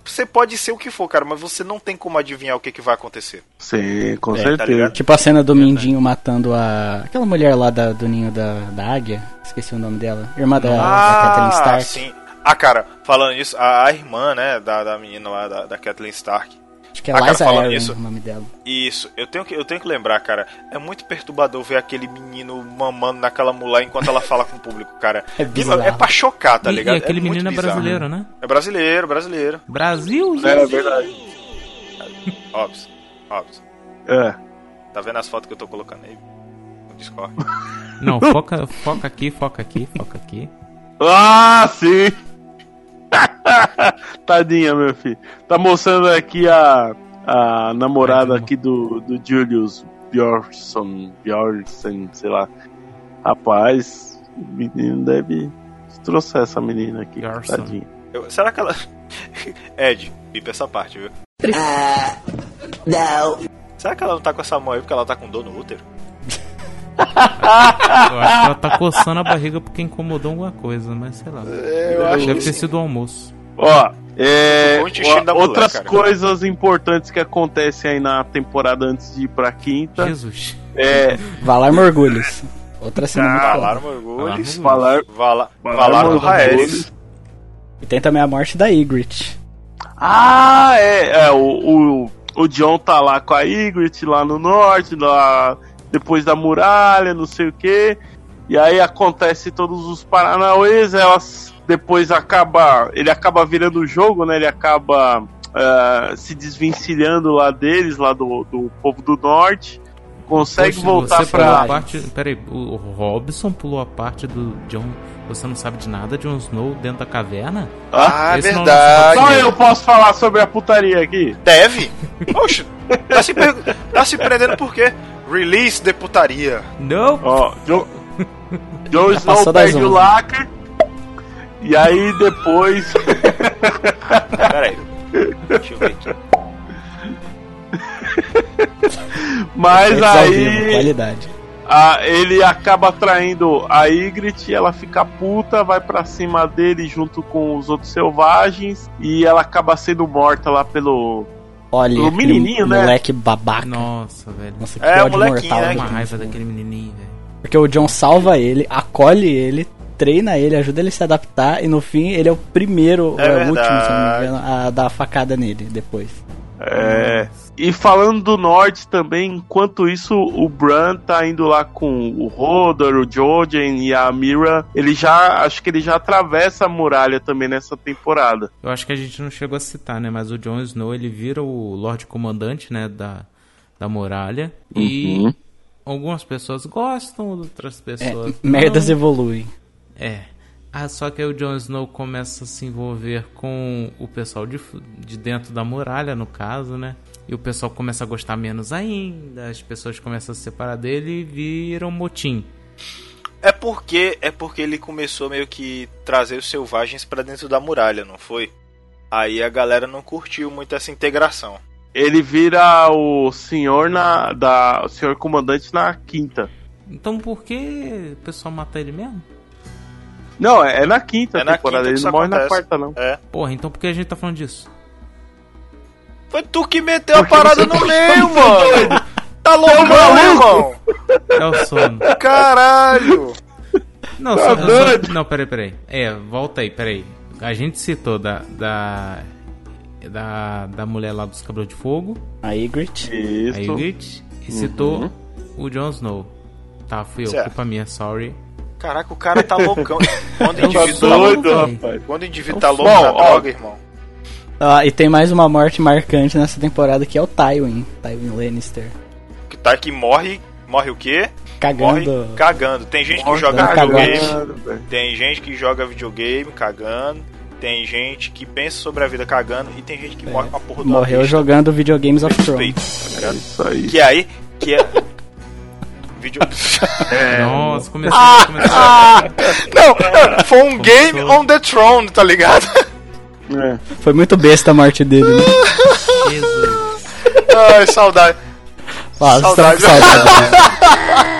B: Você pode ser o que for, cara, mas você não tem como adivinhar o que, que vai acontecer.
D: Sim, com
E: É,
B: tá
D: certeza.
B: ligado?
E: Tipo a cena do Mindinho matando a. aquela mulher lá da- do ninho da, da águia. Esqueci o nome dela. Irmã da, da Catelyn Stark.
B: Ah, sim. Ah, cara, falando nisso, a, a irmã, né, da, da menina lá, da, da Kathleen Stark.
E: Acho que é
B: Ah,
E: Liza
B: falando
E: Aaron
B: nisso-
E: o nome dela.
B: Isso, eu tenho, que, eu tenho que lembrar, cara. É muito perturbador ver aquele menino mamando naquela mulher enquanto ela fala com o público, cara.
E: É bizarro.
B: é pra chocar, tá
C: E-
B: ligado?
C: E aquele
B: muito
C: menino é brasileiro, né?
B: É brasileiro, brasileiro.
C: Brasil,
D: É
C: gente.
D: verdade.
B: Óbvio, óbvio.
D: É.
B: Tá vendo as fotos que eu tô colocando aí? No Discord.
C: Não, foca, foca aqui, foca aqui, foca aqui.
D: Ah, sim! Tadinha, meu filho. Tá mostrando aqui a, a namorada aqui do, do Julius Bjornsson, Bjornsson, sei lá. Rapaz, o menino deve destroçar essa menina aqui.
C: Bjornsson.
D: Tadinha.
B: Eu- será que ela. Ed, pipa essa parte, viu?
K: não.
B: Será que ela não tá com essa mão aí porque ela tá com dor no útero?
C: Eu acho que ela tá coçando a barriga porque incomodou alguma coisa, mas sei lá.
B: É, eu acho
C: Deve
B: que
C: ter
B: sim.
C: sido o almoço.
D: Ó, é, ó,
B: mulher,
D: outras
B: cara.
D: coisas importantes que acontecem aí na temporada antes de ir pra quinta.
C: Jesus.
D: É,
E: Valar Morgulhos. Outra cena muito foda.
B: Valar Morgulhos.
D: Valar,
B: Valar,
D: Valar
B: Valar do
D: Morgulhos.
B: Raelis.
E: E tem também a morte da Ygritte.
D: Ah, é, é o, o, o John tá lá com a Ygritte lá no norte, lá depois da muralha, não sei o que. E aí acontece todos os Paranauês, elas depois acaba. Ele acaba virando o jogo, né? Ele acaba ah, se desvencilhando lá deles, lá do, do povo do norte. Consegue
C: Poxa,
D: voltar
C: você pulou a
D: pra.
C: parte. Peraí, o Robson pulou a parte do John. Você não sabe de nada, Jon Snow dentro da caverna?
B: Ah, é
C: Esse não-
B: verdade.
D: Só eu posso falar sobre a putaria aqui.
B: Deve? Oxe, tá se, per- tá se prendendo por quê? Release de putaria.
C: Não!
D: Ó, John, Jon Snow perde o lacre. E aí depois.
B: Pera aí. Deixa eu ver aqui.
D: Mas
E: vivo,
D: aí
E: qualidade.
D: a- ele acaba traindo a Ygritte, ela fica puta, vai pra cima dele junto com os outros selvagens e ela acaba sendo morta lá pelo.
E: Olha,
D: O
E: aquele
D: menininho, né?
E: moleque babaca.
C: Nossa, velho.
E: Nossa, que
B: É, o
E: ódio mortal.
B: né,
C: Uma
E: tem
C: raiva
E: nesse
C: daquele menininho, velho.
E: Porque o John salva ele, acolhe ele, treina ele, ajuda ele a se adaptar e no fim ele é o primeiro,
B: É
E: é o último, se não me engano, a dar a facada nele depois.
D: É. E falando do norte também, enquanto isso, o Bran tá indo lá com o Hodor, o Jojen e a Mira. Ele já. Acho que ele já atravessa a muralha também nessa temporada.
C: Eu acho que a gente não chegou a citar, né? Mas o Jon Snow, ele vira o Lorde Comandante, né? Da, da muralha. E algumas pessoas gostam, outras
E: É,
C: pessoas
E: merdas
C: não.
E: evoluem.
C: É. Ah, só que aí o Jon Snow começa a se envolver com o pessoal de, de dentro da muralha, no caso, né? E o pessoal começa a gostar menos ainda, as pessoas começam a se separar dele e viram um motim.
B: É porque é porque ele começou meio que trazer os selvagens pra dentro da muralha, não foi? Aí a galera não curtiu muito essa integração.
D: Ele vira o senhor na da o senhor comandante na quinta.
C: Então por que o pessoal mata ele mesmo?
D: Não, é, é na quinta
B: É na
D: temporada,
B: quinta que
D: ele não morre na quarta não.
B: É.
C: Porra, então por que a gente tá falando disso?
B: Foi tu que meteu a
D: Porque
B: parada
D: você
B: no
D: tá
B: meio, mano. Tá loucão, irmão?
C: É o sono.
B: Caralho.
C: Não,
D: Tá
C: só, só, não, peraí, peraí. É, volta aí, peraí. A gente citou da. da. da, da mulher lá dos cabelos de fogo,
E: A Ygritte.
C: a
D: Isso.
C: Ygritte, e citou o Jon Snow. Tá, fui eu,
B: Certo.
C: culpa minha, sorry.
B: Caraca, o cara tá loucão. Quando o indivíduo
C: sou
B: tá
C: louco,
B: louco,
D: Doido,
C: véi.
D: rapaz.
B: quando o indivíduo tá louco na droga, irmão.
E: Ah, e tem mais uma morte marcante nessa temporada que é o Tywin. Tywin Lannister.
B: Que tá que morre, morre o quê? Morre
E: Cagando.
B: cagando. Tem gente que joga videogame,
D: Cagando,
B: tem gente que joga videogame cagando, tem gente que pensa sobre a vida cagando e tem gente que morre com a porra do
E: É. Morreu jogando Videogames of Thrones.
B: tá
D: É
B: ligado?
D: isso aí.
B: Que aí, que é vídeo
D: É,
C: Nossa, começou,
B: Ah,
C: começou.
B: Não, foi um game on the throne, tá ligado?
D: É.
E: Foi muito besta a morte dele, né?
C: Jesus.
B: Ai, saudade.
E: Ah,
B: Saudade.
E: saudade.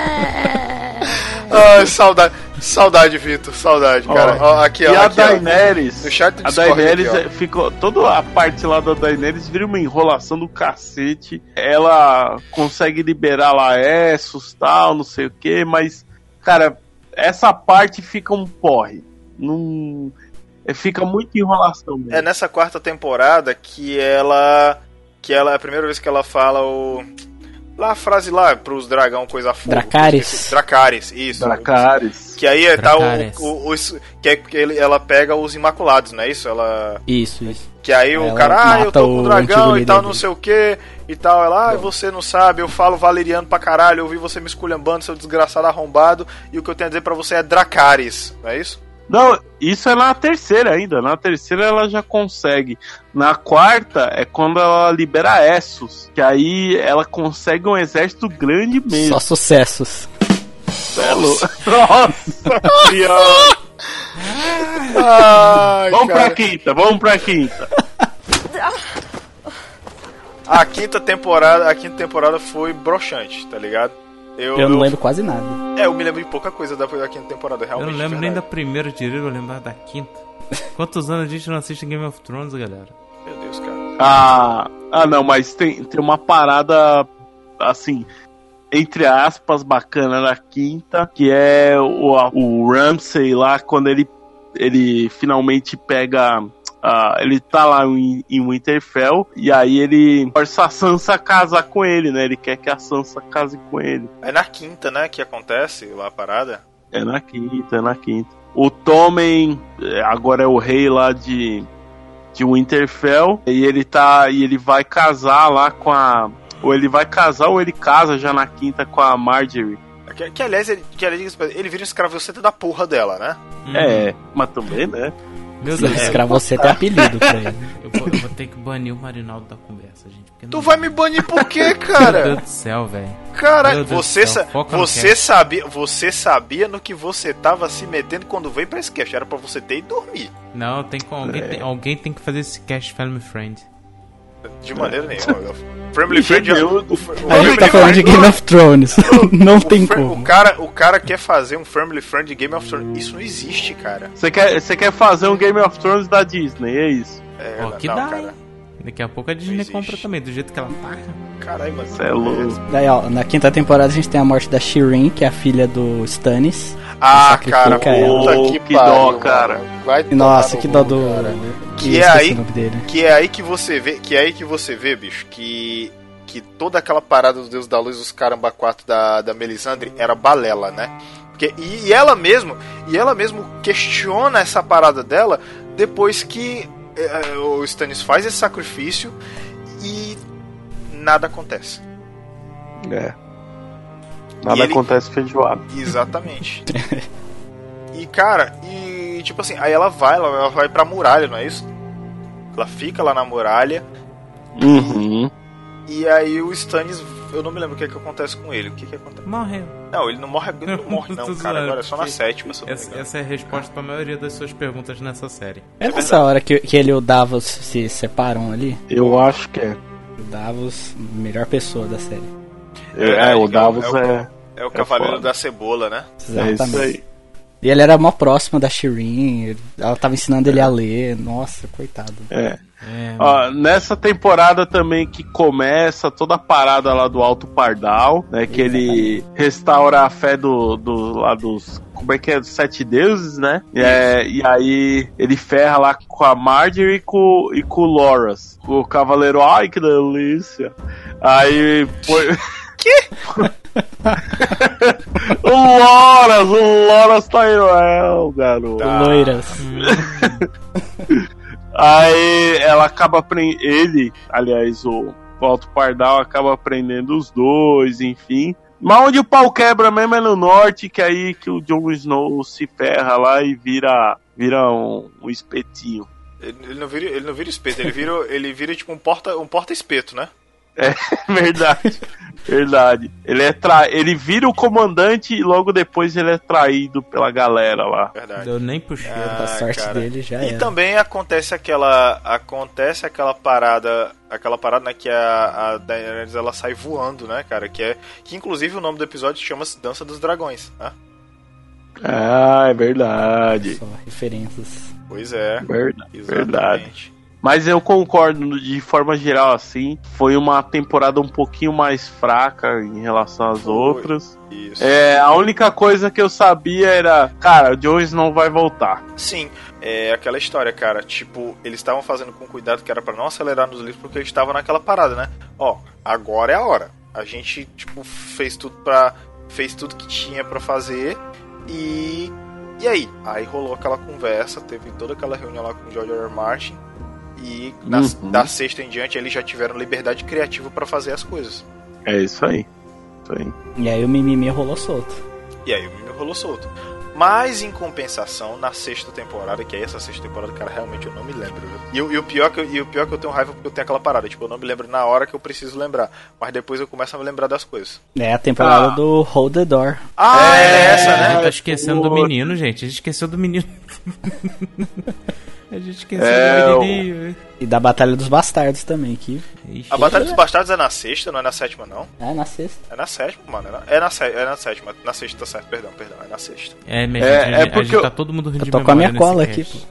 B: Ai, saudade. Saudade, Vitor. Saudade, cara.
D: Ó,
B: Ó, aqui,
D: e
B: ó.
D: a
B: aqui, ó.
D: Daenerys,
B: No chat do
D: a Daenerys
B: aqui,
D: ficou toda a parte lá da Daenerys vira uma enrolação do cacete. Ela consegue liberar lá Essos, tal, não sei o que, mas cara, essa parte fica um porre. Não é, fica muita enrolação mesmo.
B: É nessa quarta temporada que ela. Que ela é a primeira vez que ela fala o. Lá a frase lá pros dragão coisa fogo.
E: Dracarys.
B: Esqueci. Dracarys, isso.
D: Dracarys.
B: Que aí tá
C: Dracarys.
B: o. o, os- que é que ele, ela pega os Imaculados, não é isso? Ela.
E: Isso, isso.
B: Que aí o
E: Ela
B: cara, ah, eu tô com
E: o
B: o dragão e tal, não sei o que e tal. Ela, ah, você não sabe, eu falo valeriano pra caralho, eu ouvi você me esculhambando, seu desgraçado arrombado, e o que eu tenho a dizer pra você é Dracarys, não é isso?
D: Não, isso é na terceira ainda. Na terceira ela já consegue. Na quarta é quando ela libera Essos. Que aí ela consegue um exército grande mesmo.
E: Só sucessos.
D: Louco. Nossa!
B: Ai,
D: vamos
B: cara.
D: pra quinta, vamos pra quinta.
B: A quinta temporada, a quinta temporada foi broxante, tá ligado?
E: Eu não lembro quase nada.
B: É, eu me lembro de pouca coisa da, da quinta temporada,
C: Eu
B: realmente.
C: não lembro nem da primeira direito, eu lembro da quinta. Quantos anos a gente não assiste Game of Thrones, galera?
B: Meu Deus, cara.
D: Ah, ah não, mas tem, tem uma parada assim, entre aspas, bacana na quinta, que é o, o Ramsay lá, quando ele, ele finalmente pega. Ah, ele tá lá em, em Winterfell e aí ele força a Sansa a casar com ele, né? Ele quer que a Sansa case com ele.
B: É na quinta, né, que acontece lá a parada.
D: É na quinta, é na quinta. O Tommen é, agora é o rei lá de, de Winterfell e ele tá e ele vai casar lá com a ou ele vai casar ou ele casa já na quinta com a Marjorie.
B: Que, que, aliás, ele, que, aliás, ele vira um escravoceta da porra dela, né?
D: É, mas também, né?
C: Meu Deus, é,
E: Escravoceta é apelido pra ele.
C: eu, vou, eu vou ter que banir o Marinaldo da conversa, gente. porque
B: Tu
C: não-
B: vai me banir por quê,
C: Meu
B: cara?
C: Deus do céu, velho.
B: Cara,
C: Meu Deus do
B: você,
C: céu,
B: você sabia, você sabia no que você tava se metendo quando veio pra esse cast. Era pra você ter ido dormir.
C: Não, tem com, alguém, tem, alguém tem que fazer esse cast family friend.
B: De maneira nenhuma. Family
D: Ih,
B: Friend.
D: meu,
B: o- o-
E: A gente
B: Family
E: tá falando de
B: Friend-
E: Game of Thrones. Não tem como.
B: o cara, o cara quer fazer um Family Friend de Game of Thrones. Isso não existe, cara.
D: Você quer, você quer fazer um Game of Thrones da Disney, é isso?
B: É,
C: Ó, que
B: não,
C: dá,
B: cara.
C: hein? Daqui a pouco a Disney compra também, do jeito que ela tá.
B: Caralho.
D: Você é louco.
E: Daí, ó, na quinta temporada a gente tem a morte da Shireen, que é a filha do Stannis.
B: Ah, cara, puta
E: ela.
B: que,
D: Que
B: pariu,
D: dó, cara.
B: Vai
E: nossa, que dó do.
B: cara. Que é aí-
E: o nome dele.
B: Que é aí que você vê, que é aí que você vê, bicho, que que toda aquela parada dos Deus da Luz, os caramba 4 da, da Melisandre era balela, né? Porque, e, e ela mesmo, e ela mesmo questiona essa parada dela depois que eh, o Stannis faz esse sacrifício e nada acontece.
D: É. Nada
B: ele-
D: acontece feijoado.
B: Exatamente. e cara, e tipo assim, aí ela vai, ela, ela vai pra muralha, não é isso? Ela fica lá na muralha
D: Uhum.
B: E aí o Stannis eu não me lembro o que, é que acontece com ele. O que, que acontece?
C: Morreu.
B: Não, ele não morre, ele não morre, não, cara. Agora é só na sétima, se eu não me
C: Essa,
B: engano.
C: essa é a resposta pra maioria das suas perguntas nessa série.
E: É nessa hora que, que ele e o Davos se separam ali.
D: Eu acho que é.
E: O Davos, melhor pessoa da série.
D: É, é, o Davos
B: é o-
D: é.
B: É o Cavaleiro da Cebola, né?
D: É isso aí.
E: E ele era mó próximo da Shirin, ela tava ensinando ele a ler. Nossa, coitado.
D: É.
C: É,
D: Ó, nessa temporada também que começa toda a parada lá do Alto Pardal, né? Que ele restaura a fé do, do lá dos. Como é que é? Dos sete deuses, né? E, é, e aí ele ferra lá com a Marjorie e com, e com o Loras. O cavaleiro, ai que delícia. Aí foi. o Loras, o Loras Tyrell, garoto.
E: Loiras.
D: Aí ela acaba aprendendo. Ele, aliás, o, o Alto Pardal acaba aprendendo os dois, enfim. Mas onde o pau quebra mesmo é no norte, que aí que o Jon Snow se ferra lá e vira, vira um, um espetinho.
B: Ele, não vira, ele não vira espeto, ele vira, ele vira tipo um porta, um porta-espeto, né?
D: É verdade. verdade. Ele é tra... ele vira o comandante e logo depois ele é traído pela galera lá.
B: Verdade.
C: Deu nem cheiro.
B: Ah,
E: a sorte
B: cara.
E: dele já
B: E
E: era.
B: também acontece aquela acontece aquela parada, aquela parada né, que a, a Daenerys ela sai voando, né, cara, que é que inclusive o nome do episódio chama-se Dança dos Dragões, né?
D: Ah, é verdade.
E: Só referências.
B: Pois é.
D: Verdade.
B: Exatamente.
D: verdade. Mas eu concordo, de forma geral, assim. Foi uma temporada um pouquinho mais fraca em relação às
B: Foi.
D: outras.
B: Isso.
D: É, a única coisa que eu sabia era, cara, o Jones não vai voltar.
B: Sim, é aquela história, cara. Tipo, eles estavam fazendo com cuidado que era pra não acelerar nos livros porque eles estavam naquela parada, né? Ó, agora é a hora. A gente, tipo, fez tudo pra. fez tudo que tinha pra fazer e. E aí? Aí rolou aquela conversa, teve toda aquela reunião lá com o George R. R. Martin. E na,
D: Uhum.
B: da sexta em diante eles já tiveram liberdade criativa pra fazer as coisas.
D: É isso aí. Isso aí.
E: E aí o mimimi rolou solto.
B: E aí o meme rolou solto. Mas em compensação, na sexta temporada, que é essa sexta temporada, cara, realmente eu não me lembro. viu? E, o- e o pior que eu, e o pior que eu tenho raiva porque eu tenho aquela parada, tipo, eu não me lembro na hora que eu preciso lembrar, mas depois eu começo a me lembrar das coisas.
E: É a temporada
D: Ah.
E: do Hold the Door.
B: Ah, é, essa,
C: A gente
B: né?
C: tá esquecendo do menino, gente. A gente esqueceu do menino. a gente esqueceu
D: É,
C: do
D: o-
C: menininho.
E: E da Batalha dos Bastardos também, que
C: Ixi.
B: A Batalha dos Bastardos é na sexta, não é na sétima, não.
E: é na sexta.
B: É na sétima, mano. É na, é na, sé- é na sétima. Na sexta, tá certo, perdão, perdão. É na sexta.
C: É, minha
D: É, é porque
C: gente
D: eu-
C: tá todo mundo rindo
E: Eu
C: de
E: tô com a minha cola aqui,
C: cast.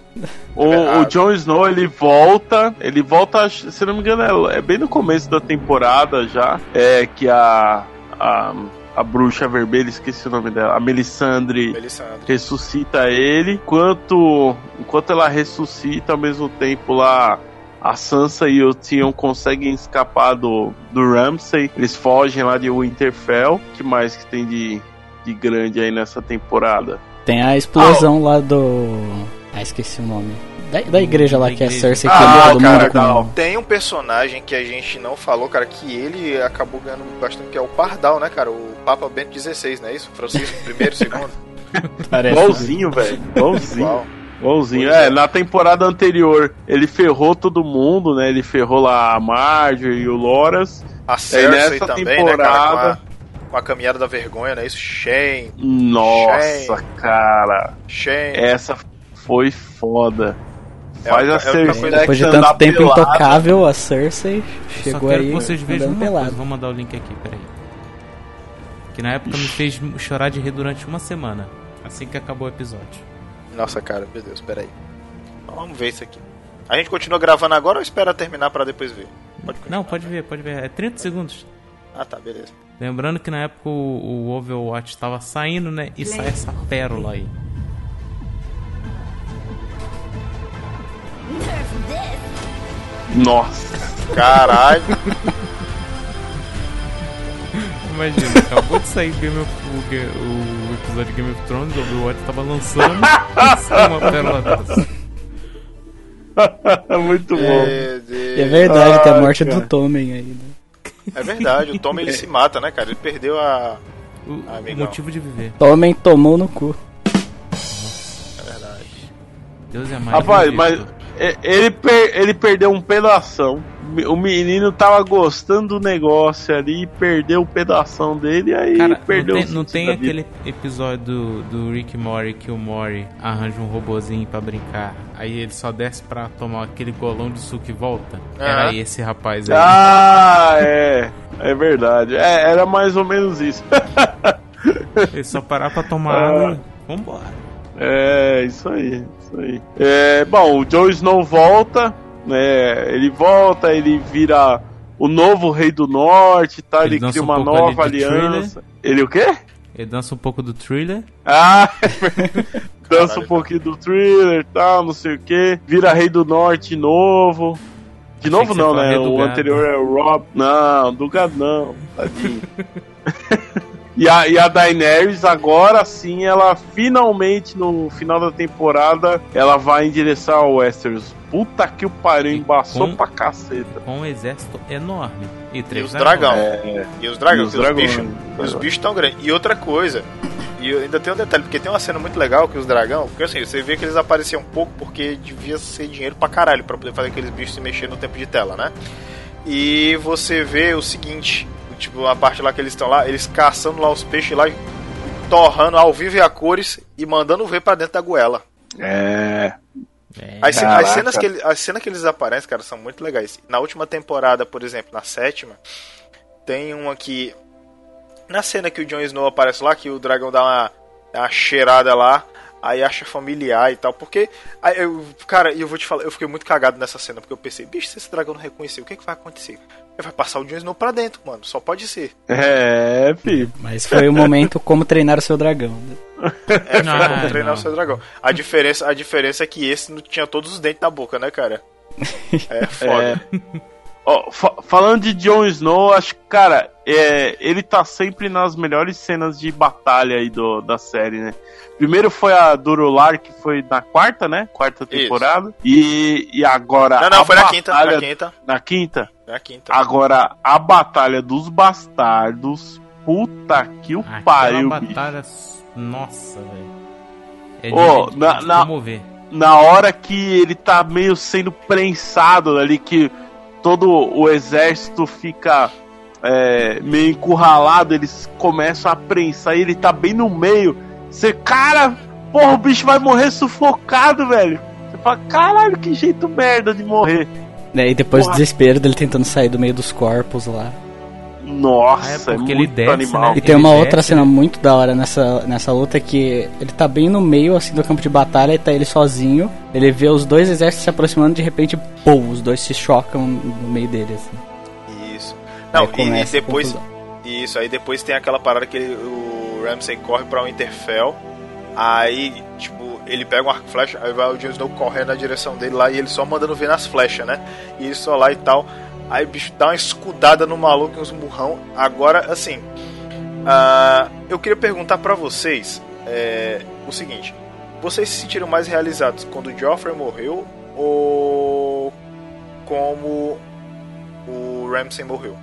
D: O, o Jon Snow ele volta, ele volta, se não me engano, é, é bem no começo da temporada já, é que a, a a bruxa vermelha, esqueci o nome dela, a Melisandre
B: Melisandre.
D: ressuscita ele, enquanto enquanto ela ressuscita ao mesmo tempo lá a Sansa e o Theon conseguem escapar do, do Ramsay, eles fogem lá de Winterfell, que mais que tem de, de grande aí nessa temporada?
E: Tem a explosão lá do. Ah, esqueci o nome. Da, da igreja lá
C: Da
E: que
C: igreja.
E: Cersei
B: Ah,
E: queimou todo
B: cara,
E: mundo com.
B: não. Tem um personagem que a gente não falou, cara, que ele acabou ganhando bastante, que é o Pardal, né, cara? O Papa Bento XVI, não é isso? Francisco I, segundo.
E: Parece.
D: Igualzinho, velho. Igualzinho.
B: Igual.
D: Igualzinho. É,
B: é.
D: na temporada anterior ele ferrou todo mundo, né? Ele ferrou lá a Marjorie e o Loras.
B: A Cersei
D: nessa
B: também,
D: temporada-
B: né, cara? Com a, com a caminhada da vergonha, não é isso? Shame,
D: Nossa,
B: Shame.
D: cara.
B: shame.
D: Essa foi foda.
B: É
D: Faz a Cersei
E: Depois de tanto tempo
D: pelada.
E: intocável, a Cersei
C: Só
E: chegou
C: quero
E: aí
C: que vocês vejam uma
E: pelado.
C: coisa. Vou mandar o link aqui, peraí. Que na época me fez chorar de rir durante uma semana. Assim que acabou o episódio.
B: Nossa, cara, meu Deus, peraí. Vamos ver isso aqui. A gente continua gravando agora ou espera terminar pra depois ver? Pode continuar.
C: Não, pode ver, pode ver. É 30 segundos.
B: Ah, tá, beleza.
C: Lembrando que na época o, o Overwatch tava saindo, né? E sai essa pérola aí.
D: Nossa.
B: Caralho.
C: Imagina, acabou de sair Game of, o, o episódio de Game of Thrones, o Overwatch tava lançando uma pérola dessa.
D: Muito bom.
B: Deus.
E: E é verdade, tem a
D: Ai,
E: morte
D: cara.
E: do Tommen aí. Né?
B: É verdade, o Tom ele se mata, né, cara? Ele perdeu a.
C: O,
B: Ah,
C: o motivo de viver.
E: Tommen tomou no cu.
B: É verdade.
C: Deus é mais.
D: Rapaz, mas ele, per- ele perdeu um pedação o menino tava gostando do negócio ali, perdeu o pedação dele, aí
C: Cara,
D: perdeu
C: não tem, não tem aquele episódio do, do Rick Mori que o Mori arranja um robozinho pra brincar. Aí ele só desce pra tomar aquele golão de suco e volta. Era
B: Aham.
C: esse rapaz aí.
D: Ah, é. É verdade. É, era mais ou menos isso.
C: Ele só parar pra tomar
D: Ah.
C: água. Vambora.
D: É, isso aí, isso aí. É, bom, o Jon Snow volta, né? Ele volta, ele vira o novo rei do norte, tá?
C: Ele
D: Ele, cria
C: um
D: uma
C: pouco
D: nova aliança. Ele o quê?
C: Ele dança um pouco do thriller.
D: Ah, dança um pouquinho do thriller e tal, não sei o que. Vira rei do norte novo. De novo não, né?
C: rei do
D: O
C: gado.
D: anterior é o Rob. Não, do gado não. Tadinho. e, a, e a Daenerys agora sim, ela finalmente no final da temporada, ela vai em direção ao Westeros. Puta que o pariu, embaçou
C: com-
D: pra caceta.
C: Com um exército enorme. E
B: E
C: três
B: os dragão.
D: É,
B: E os dragões,
D: E os
B: os, bichos.
D: dragões.
B: Os bichos tão grandes. E outra coisa, e ainda tem um detalhe, porque tem uma cena muito legal que os dragão, porque assim, você vê que eles apareciam um pouco porque devia ser dinheiro pra caralho pra poder fazer aqueles bichos se mexer no tempo de tela, né? E você vê o seguinte, tipo, a parte lá que eles estão lá, eles caçando lá os peixes lá, torrando ao vivo e a cores e mandando ver pra dentro da goela.
D: É.
C: É,
B: As, as cenas que ele- as cenas que eles aparecem, cara, são muito legais. Na última temporada, por exemplo, na sétima, tem uma que. Na cena que o Jon Snow aparece lá, que o dragão dá uma, uma cheirada lá, aí acha familiar e tal. Porque. aí eu, cara, eu vou te falar, eu fiquei muito cagado nessa cena, porque eu pensei, bicho, se esse dragão não reconhecer, o que, que vai acontecer? Vai passar o Jon Snow pra dentro, mano. Só pode ser.
D: É, filho.
E: Mas foi o momento como treinar o seu dragão. né?
B: É, foi
C: Ah,
B: como treinar
C: não.
B: o seu dragão. A diferença, a diferença é que esse não tinha todos os dentes na boca, né, cara? É foda.
D: Ó, fa- falando de Jon Snow, acho que, cara, é, ele tá sempre nas melhores cenas de batalha aí do, da série, né? Primeiro foi a Durular, que foi na quarta, né? Quarta
B: Isso.
D: temporada. E, e agora.
B: Não, não,
D: a
B: foi na quinta, na quinta.
D: Na quinta?
B: Na quinta.
D: Agora, a Batalha dos Bastardos. Puta que o
C: Aquela
D: pariu, bicho.
C: batalha. Nossa, velho. É de, de-
D: na-
C: de
D: na- na hora que ele tá meio sendo prensado ali, que todo o exército fica é, meio encurralado, eles começam a prensar e ele tá bem no meio. Você, cara, porra, o bicho vai morrer sufocado, velho. Você fala, caralho, que jeito merda de morrer.
E: Né, E depois
D: Porra.
E: o desespero dele tentando sair do meio dos corpos lá.
D: Nossa,
C: Ah, é
D: é,
C: porque ele
D: muito
C: desce,
D: animal.
C: né?
E: E tem uma
C: Ele
E: outra
C: desce,
E: cena
C: né?
E: muito da hora nessa, nessa luta que ele tá bem no meio assim do campo de batalha e tá ele sozinho. Ele vê os dois exércitos se aproximando de repente, pum, os dois se chocam no meio dele assim.
B: Isso. Não,
E: Aí
B: e, e depois. Isso, aí depois tem aquela parada que ele- o Ramsey corre pra Winterfell. Aí, tipo, ele pega um arco flecha, aí vai o Jon Snow correndo na direção dele lá e ele só mandando ver nas flechas, né? E ele só lá e tal. Aí bicho dá uma escudada no maluco e uns murrão. Agora, assim. ah, eu queria perguntar pra vocês é, o seguinte: vocês se sentiram mais realizados quando o Joffrey morreu ou como o Ramsay morreu?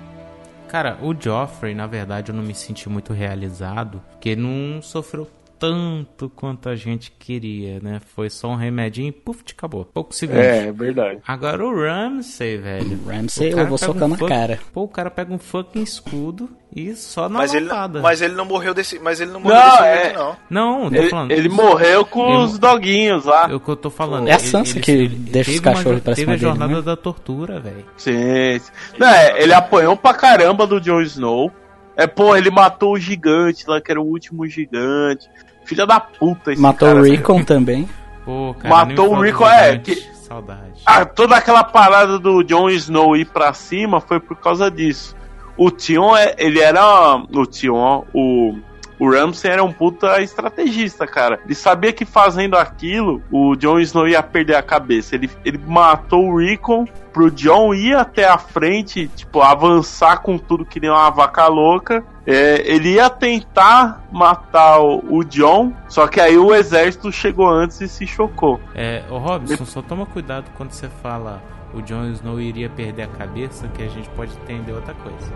C: Cara, o Joffrey, na verdade, eu não me senti muito realizado, porque não sofreu tanto quanto a gente queria, né? Foi só um remedinho e puf, acabou. Poucos segundos.
D: É, é verdade.
C: Agora o Ramsey, velho.
E: Ramsey
C: o cara
E: levou
C: pega
E: socão na
C: fuck-
E: cara.
C: Pô, o cara pega um fucking escudo e só na
B: Mas ele, mas ele não morreu desse, mas ele não morreu
D: Não,
B: desse
D: é-
B: jeito não.
C: Não, tô
D: Ele,
C: falando.
D: ele morreu com
C: Ele-
D: os doguinhos lá.
C: É o que eu tô falando.
E: É a Sansa
C: ele-
E: que
C: ele
E: deixa os
C: teve uma
E: cachorros pra
C: Teve
E: cima
C: a
E: dele,
C: jornada
E: né?
C: da tortura, velho.
D: Sim, sim. Não, é, ele apanhou pra caramba do Jon Snow. É, pô, ele matou o gigante lá, que era o último gigante. Filha da puta esse
E: Matou
D: cara.
E: o Rickon também.
C: Pô, cara,
D: Matou o Rickon, é, que-
C: Saudade.
D: Ah, toda aquela parada do Jon Snow ir pra cima foi por causa disso. O Tion, é- ele era. O Tion, o. O Ramsay era um puta estrategista, cara. Ele sabia que fazendo aquilo, o Jon Snow ia perder a cabeça. Ele, ele matou o Rickon pro Jon ir até a frente, tipo, avançar com tudo que nem uma vaca louca. É, ele ia tentar matar o, o Jon, só que aí o exército chegou antes e se chocou.
C: É, ô Robson, só toma cuidado quando você fala o Jon Snow iria perder a cabeça, que a gente pode entender outra coisa.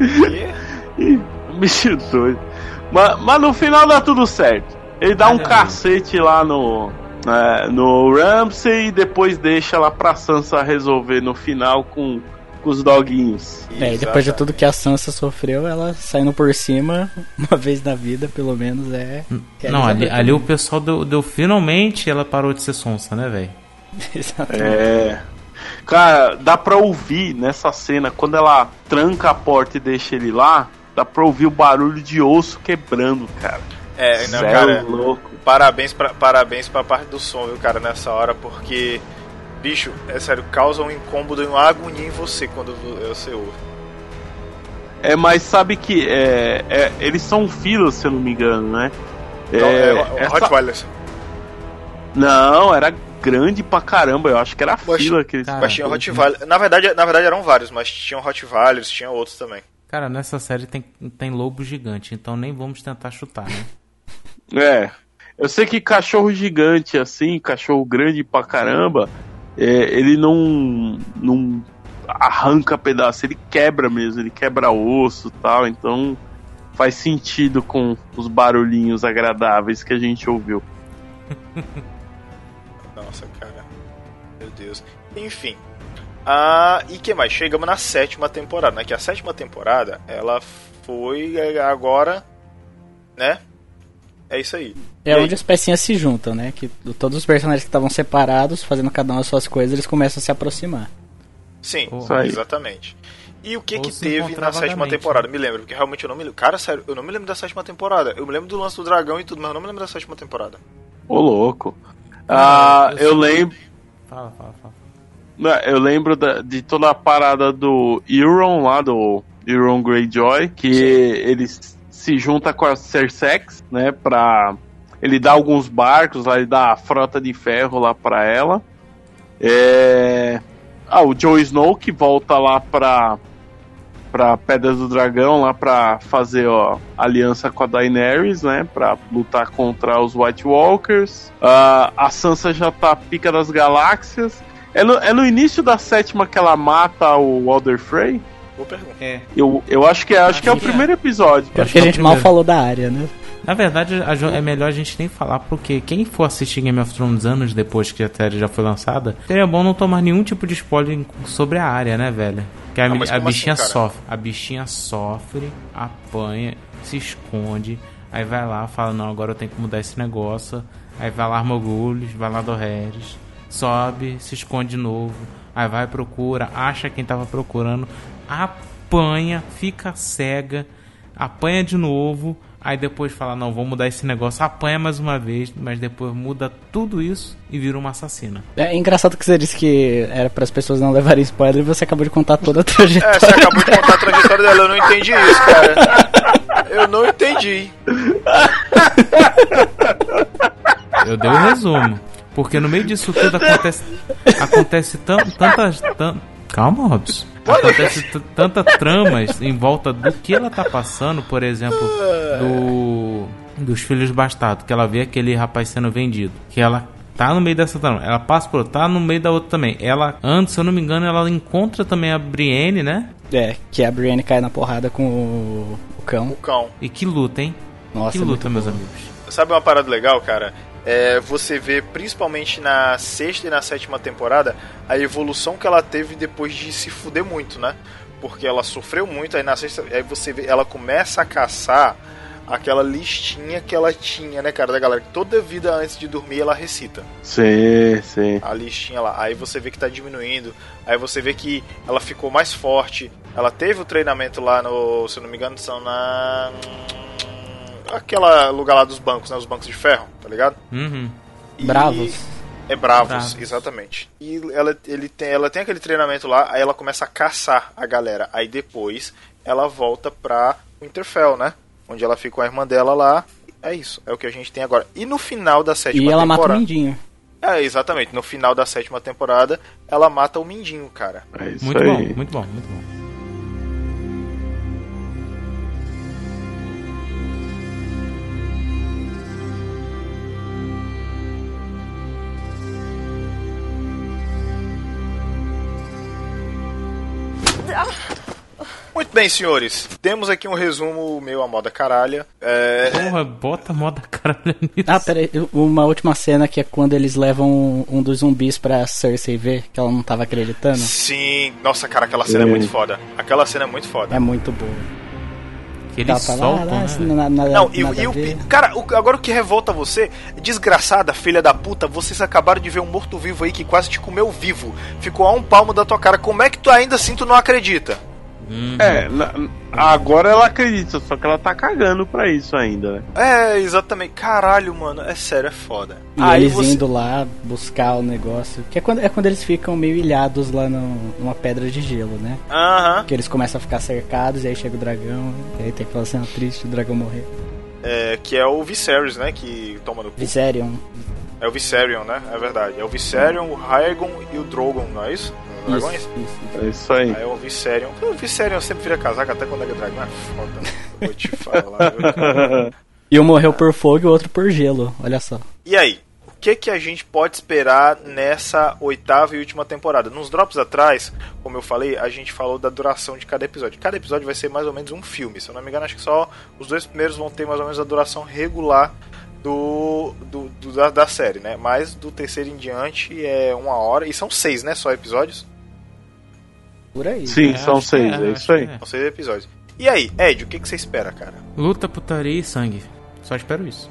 D: Ih, bicho doido. Mas, mas no final dá tudo certo. Ele dá um cacete lá no. é, no Ramsey e depois deixa lá pra Sansa resolver no final com, com os doguinhos.
E: É, e depois de tudo que a Sansa sofreu, ela saindo por cima, uma vez na vida, pelo menos, é. é
C: Não, ali,
E: Elizabeth
C: ali o pessoal deu, deu finalmente ela parou de ser sonsa, né, velho?
E: Exatamente.
D: É. Cara, dá pra ouvir nessa cena, quando ela tranca a porta e deixa ele lá, dá pra ouvir o barulho de osso quebrando, cara.
B: É, não,
D: é
B: cara.
D: louco.
B: Parabéns pra, parabéns pra parte do som, viu, cara, nessa hora, porque. Bicho, é sério, causa um incômodo e uma agonia em você quando você ouve.
D: É, mas sabe que é, é, eles são filhos, se eu não me engano, né?
B: Então, é, é,
D: essa-. Não, era grande pra caramba, eu acho que era
B: Mas-
D: fila que eles
B: Mas tinha Rottweiler. Na verdade, na verdade eram vários, mas tinham Rottweilers, tinha outros também.
C: Cara, nessa série tem, tem lobo gigante, então nem vamos tentar chutar, né?
D: É. Eu sei que cachorro gigante, assim, cachorro grande pra caramba, é, ele não, não arranca pedaço, ele quebra mesmo, ele quebra osso e tal, então faz sentido com os barulhinhos agradáveis que a gente ouviu.
B: Nossa, cara. Meu Deus. Enfim. Ah, e que mais? Chegamos na sétima temporada, né? Que a sétima temporada, ela foi é, agora, né? É isso aí.
E: É
B: E aí?
E: onde as pecinhas se juntam, né? Que todos os personagens que estavam separados, fazendo cada um as suas coisas, eles começam a se aproximar.
B: Sim,
D: aí.
B: exatamente. E o que
C: Ou
B: que teve na sétima temporada?
C: né?
B: Me lembro, porque realmente eu não me lembro. Cara, sério, eu não me lembro da sétima temporada. Eu me lembro do lance do dragão e tudo, mas eu não me lembro da sétima temporada.
D: Ô louco. Ah,
C: eu
D: eu lembro.
C: Fala, fala, fala.
D: Não, Eu lembro da- de toda a parada do Euron lá, do Euron Greyjoy, que ele s- se junta com a Cersex, né, pra... Ele dá alguns barcos lá, ele dá a frota de ferro lá pra ela. É... Ah, o Jon Snow que volta lá pra, pra Pedras do Dragão, lá pra fazer ó, aliança com a Daenerys, né, pra lutar contra os White Walkers. Ah, a Sansa já tá pica das galáxias. É no, é no início da sétima que ela mata o Walder Frey?
B: Boa pergunta.
C: É.
D: Eu, eu acho que é, acho que é o
C: é.
D: primeiro episódio.
E: Acho que a
C: é
E: gente mal
C: primeiro.
E: falou da área, né?
C: Na verdade, é melhor a gente nem falar, porque quem for assistir Game of Thrones anos depois que a série já foi lançada, seria bom não tomar nenhum tipo de spoiler sobre a área, né, velho? Que a,
B: mas
C: a
B: como
C: bichinha
B: assim,
C: sofre. A bichinha sofre, apanha, se esconde, aí vai lá, fala, não, agora eu tenho que mudar esse negócio. Aí vai lá Armogulhos, vai lá do Harris, sobe, se esconde de novo, aí vai, procura, acha quem tava procurando, apanha, fica cega, apanha de novo, aí depois fala, não, vou mudar esse negócio, apanha mais uma vez, mas depois muda tudo isso e vira uma assassina.
E: É engraçado que você disse que era para as pessoas não levarem spoiler e você acabou de contar toda a
B: É,
E: trajetória.
B: você acabou de contar a trajetória dela, eu não entendi isso, cara. Eu não entendi.
C: Eu dei o resumo. Porque no meio disso tudo acontece. Acontece tan, tantas. Tan... Calma, Robson. Acontece t- tantas tramas em volta do que ela tá passando, por exemplo, do. Dos filhos bastardos, que ela vê aquele rapaz sendo vendido. Que ela tá no meio dessa trama. Ela passa por tá no meio da outra também. Ela, antes, se eu não me engano, ela encontra também a Brienne, né?
E: É, que a Brienne cai na porrada com o, o cão.
B: O cão.
C: E que luta, hein?
E: Nossa,
C: que
E: é
C: luta,
E: muito
C: meus
E: boa.
C: amigos.
B: Sabe uma parada legal, cara? É, você vê principalmente na sexta e na sétima temporada a evolução que ela teve depois de se fuder muito, né? Porque ela sofreu muito, aí na sexta, aí você vê, ela começa a caçar aquela listinha que ela tinha, né, cara, da galera que toda vida antes de dormir ela recita.
D: Sim, sim.
B: a listinha lá. Aí você vê que tá diminuindo. Aí você vê que ela ficou mais forte. Ela teve o treinamento lá no, se eu não me engano, são na aquela lugar lá dos bancos, né, os bancos de ferro, tá ligado?
C: Uhum.
B: E-
E: Bravos.
B: É bravos,
C: Bravos.
B: exatamente. E ela, ele tem, ela tem aquele treinamento lá, aí ela começa a caçar a galera. Aí depois ela volta pra Winterfell, né? Onde ela fica com a irmã dela lá. É isso, é o que a gente tem agora. E no final da sétima
E: E ela mata o
B: temporada.
E: Mindinho.
B: É, exatamente. No final da sétima temporada, ela mata o Mindinho, cara.
D: É isso
C: Muito
D: aí.
C: bom, muito bom, muito bom.
B: Muito bem, senhores. Temos aqui um resumo meio à moda caralha. É...
C: Porra, bota moda caralha nisso.
E: Ah, peraí, uma última cena que é quando eles levam um, um dos zumbis pra Cersei ver, que ela não tava acreditando.
B: Sim, nossa, cara, aquela cena é, é muito foda. Aquela cena é muito foda.
E: É muito boa.
C: Que eles soltam,
E: ah,
C: né?
E: assim, nada, nada,
B: Não, e,
E: nada
B: e o. Cara, o- agora o que revolta você, desgraçada, filha da puta, vocês acabaram de ver um morto-vivo aí que quase te comeu vivo. Ficou a um palmo da tua cara. Como é que tu ainda assim tu não acredita?
D: É, na- agora ela acredita, só que ela tá cagando pra isso ainda, né?
B: É, exatamente. Caralho, mano, é sério, é foda.
E: E
B: aí
E: eles
B: você.
E: indo lá buscar o negócio. Que é quando, é quando eles ficam meio ilhados lá no- numa pedra de gelo, né?
B: Aham.
E: Que eles começam a ficar cercados e aí chega o dragão. E aí tem aquela cena triste, o dragão morrer.
B: É, que é o Viserys, né? Que toma no cu.
E: Viserion.
B: É o Viserion, né? É verdade. É o Viserion, o Raegon e o Drogon, não é isso? Os
E: Isso,
B: dragões?
E: isso, isso.
D: É isso aí.
B: Aí é o Viserion. O Viserion sempre vira casaca, até quando é dragão. É foda. né? Vou te falar. viu?
E: E um morreu por fogo e o outro por gelo, olha só.
B: E aí? O que, que a gente pode esperar nessa oitava e última temporada? Nos drops atrás, como eu falei, a gente falou da duração de cada episódio. Cada episódio vai ser mais ou menos um filme. Se eu não me engano, acho que só os dois primeiros vão ter mais ou menos a duração regular do, do, do- da, da série, né? Mas do terceiro em diante é uma hora. E são seis, né? Só episódios?
E: Por aí.
D: Sim,
C: É,
D: são
C: acho que
D: seis,
C: é,
D: é, isso aí.
C: que é.
B: São seis episódios. E aí, Ed, o que, que você espera, cara?
C: Luta, putaria e sangue. Só espero isso.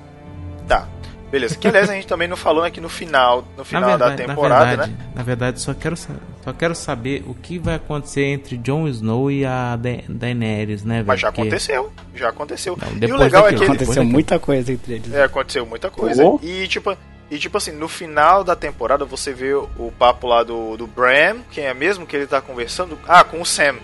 B: Tá. Beleza. Que aliás a gente também não falou aqui no final, no final da temporada,
C: na verdade,
B: né?
C: Na verdade, só quero, só quero saber o que vai acontecer entre Jon Snow e a Da- Daenerys, né, velho?
B: Mas já
C: Porque-
B: aconteceu. Já aconteceu.
C: Não,
B: e o legal é
C: daquilo,
B: que ele,
C: depois
E: Aconteceu
C: daquilo.
E: muita coisa entre eles.
B: É, aconteceu muita coisa.
D: Oh.
B: E tipo, e tipo assim, no final da temporada você vê o, papo lá do, do Bram, quem é mesmo que ele tá conversando? Ah, com o Sam.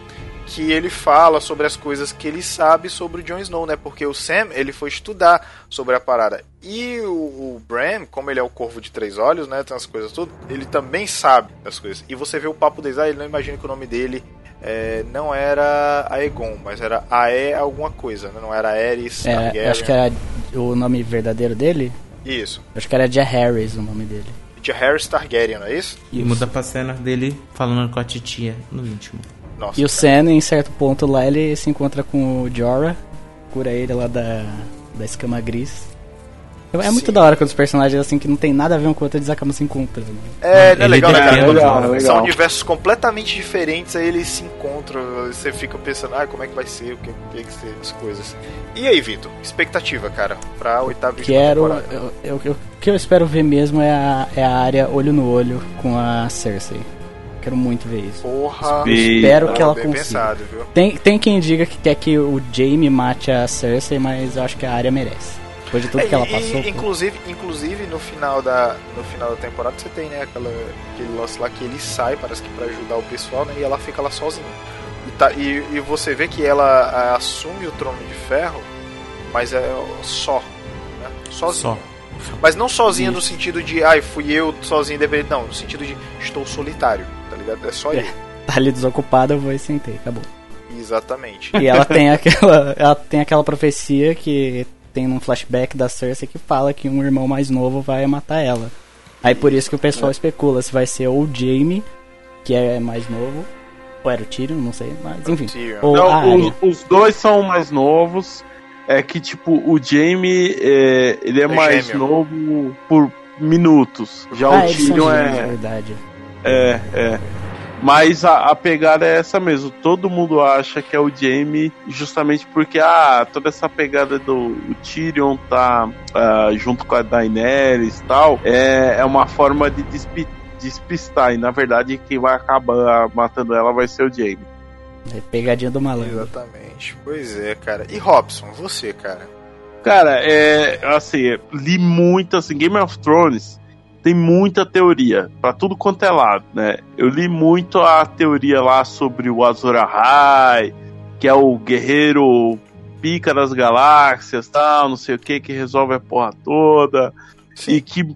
B: Que ele fala sobre as coisas que ele sabe sobre o Jon Snow, né? Porque o Sam, ele foi estudar sobre a parada. E o, o Bram, como ele é o corvo de três olhos, né? Tem as coisas tudo, ele também sabe das coisas. E você vê o papo deles, ah, ele não imagina que o nome dele é, não era Aegon, mas era Ae alguma coisa, né? Não era Aerys
E: É, acho que era o nome verdadeiro dele.
B: Isso.
E: Acho que era Jaehaerys o nome dele.
B: De Harris Targaryen, não é isso?
C: E muda pra cena dele falando com a titia no íntimo.
B: Nossa.
E: E o Sam, em certo ponto lá, ele se encontra com o Jorah, cura ele lá da, da escama gris. É muito
B: Sim.
E: da hora quando os personagens assim que não tem nada a ver um com o outro, eles acabam se encontrando.
B: É, não é legal, né, cara?
D: legal, legal.
B: São universos completamente diferentes, aí eles se encontram, você fica pensando, ah, como é que vai ser, o que tem que ser, as coisas. E aí, Vitor, expectativa, cara, pra oitava e
E: Quero. Eu, eu- eu- o que eu espero ver mesmo é a, é a área olho no olho com a Cersei. Quero muito ver isso.
B: Porra.
E: Espero que ela
B: bem
E: consiga.
B: pensado, viu?
E: Tem, tem quem diga que quer que o Jaime mate a Cersei, mas eu acho que a área merece. Depois de tudo
B: É,
E: que ela
B: e-
E: passou. pô.
B: inclusive, inclusive no final da no final da temporada você tem né aquela aquele lance lá que ele sai parece que pra ajudar o pessoal né e ela fica lá sozinha e, tá, e, e você vê que ela assume o trono de ferro mas é só né? sozinha
C: Só.
B: mas não sozinha no
E: Isso.
B: sentido de ai fui eu sozinho deveria não no sentido de estou solitário tá ligado é só
E: É.
B: ele
E: Tá ali desocupada, eu vou e sentei, acabou.
B: exatamente
E: E ela tem aquela. Ela tem aquela profecia que tem num flashback da Cersei que fala que um irmão mais novo vai matar ela. Aí por isso que o pessoal especula se vai ser ou o Jaime, que é mais novo, ou era o Tyrion, não sei, mas enfim. Ou
D: Não,
E: a
D: os, os dois são mais novos. É que, tipo, o Jamie, é, ele é,
B: É
D: mais
B: gêmeo.
D: novo por minutos. Já
E: Ah,
D: o Tyrion
E: gêmeos, é
D: é,
E: verdade.
D: é, é. Mas a, a pegada é essa mesmo. Todo mundo acha que é o Jamie, justamente porque ah, toda essa pegada do o Tyrion tá ah, junto com a Daenerys e tal, é, é uma forma de despi- despistar. E na verdade, quem vai acabar matando ela vai ser o Jamie.
E: É pegadinha do malandro.
B: exatamente pois é cara e Robson você cara
D: Cara, é assim, li muito assim, Game of Thrones tem muita teoria pra tudo quanto é lado, né? Eu li muito a teoria lá sobre o Azor Ahai, que é o guerreiro pica das galáxias, tal, não sei o que, que resolve a porra toda
B: Sim.
D: e que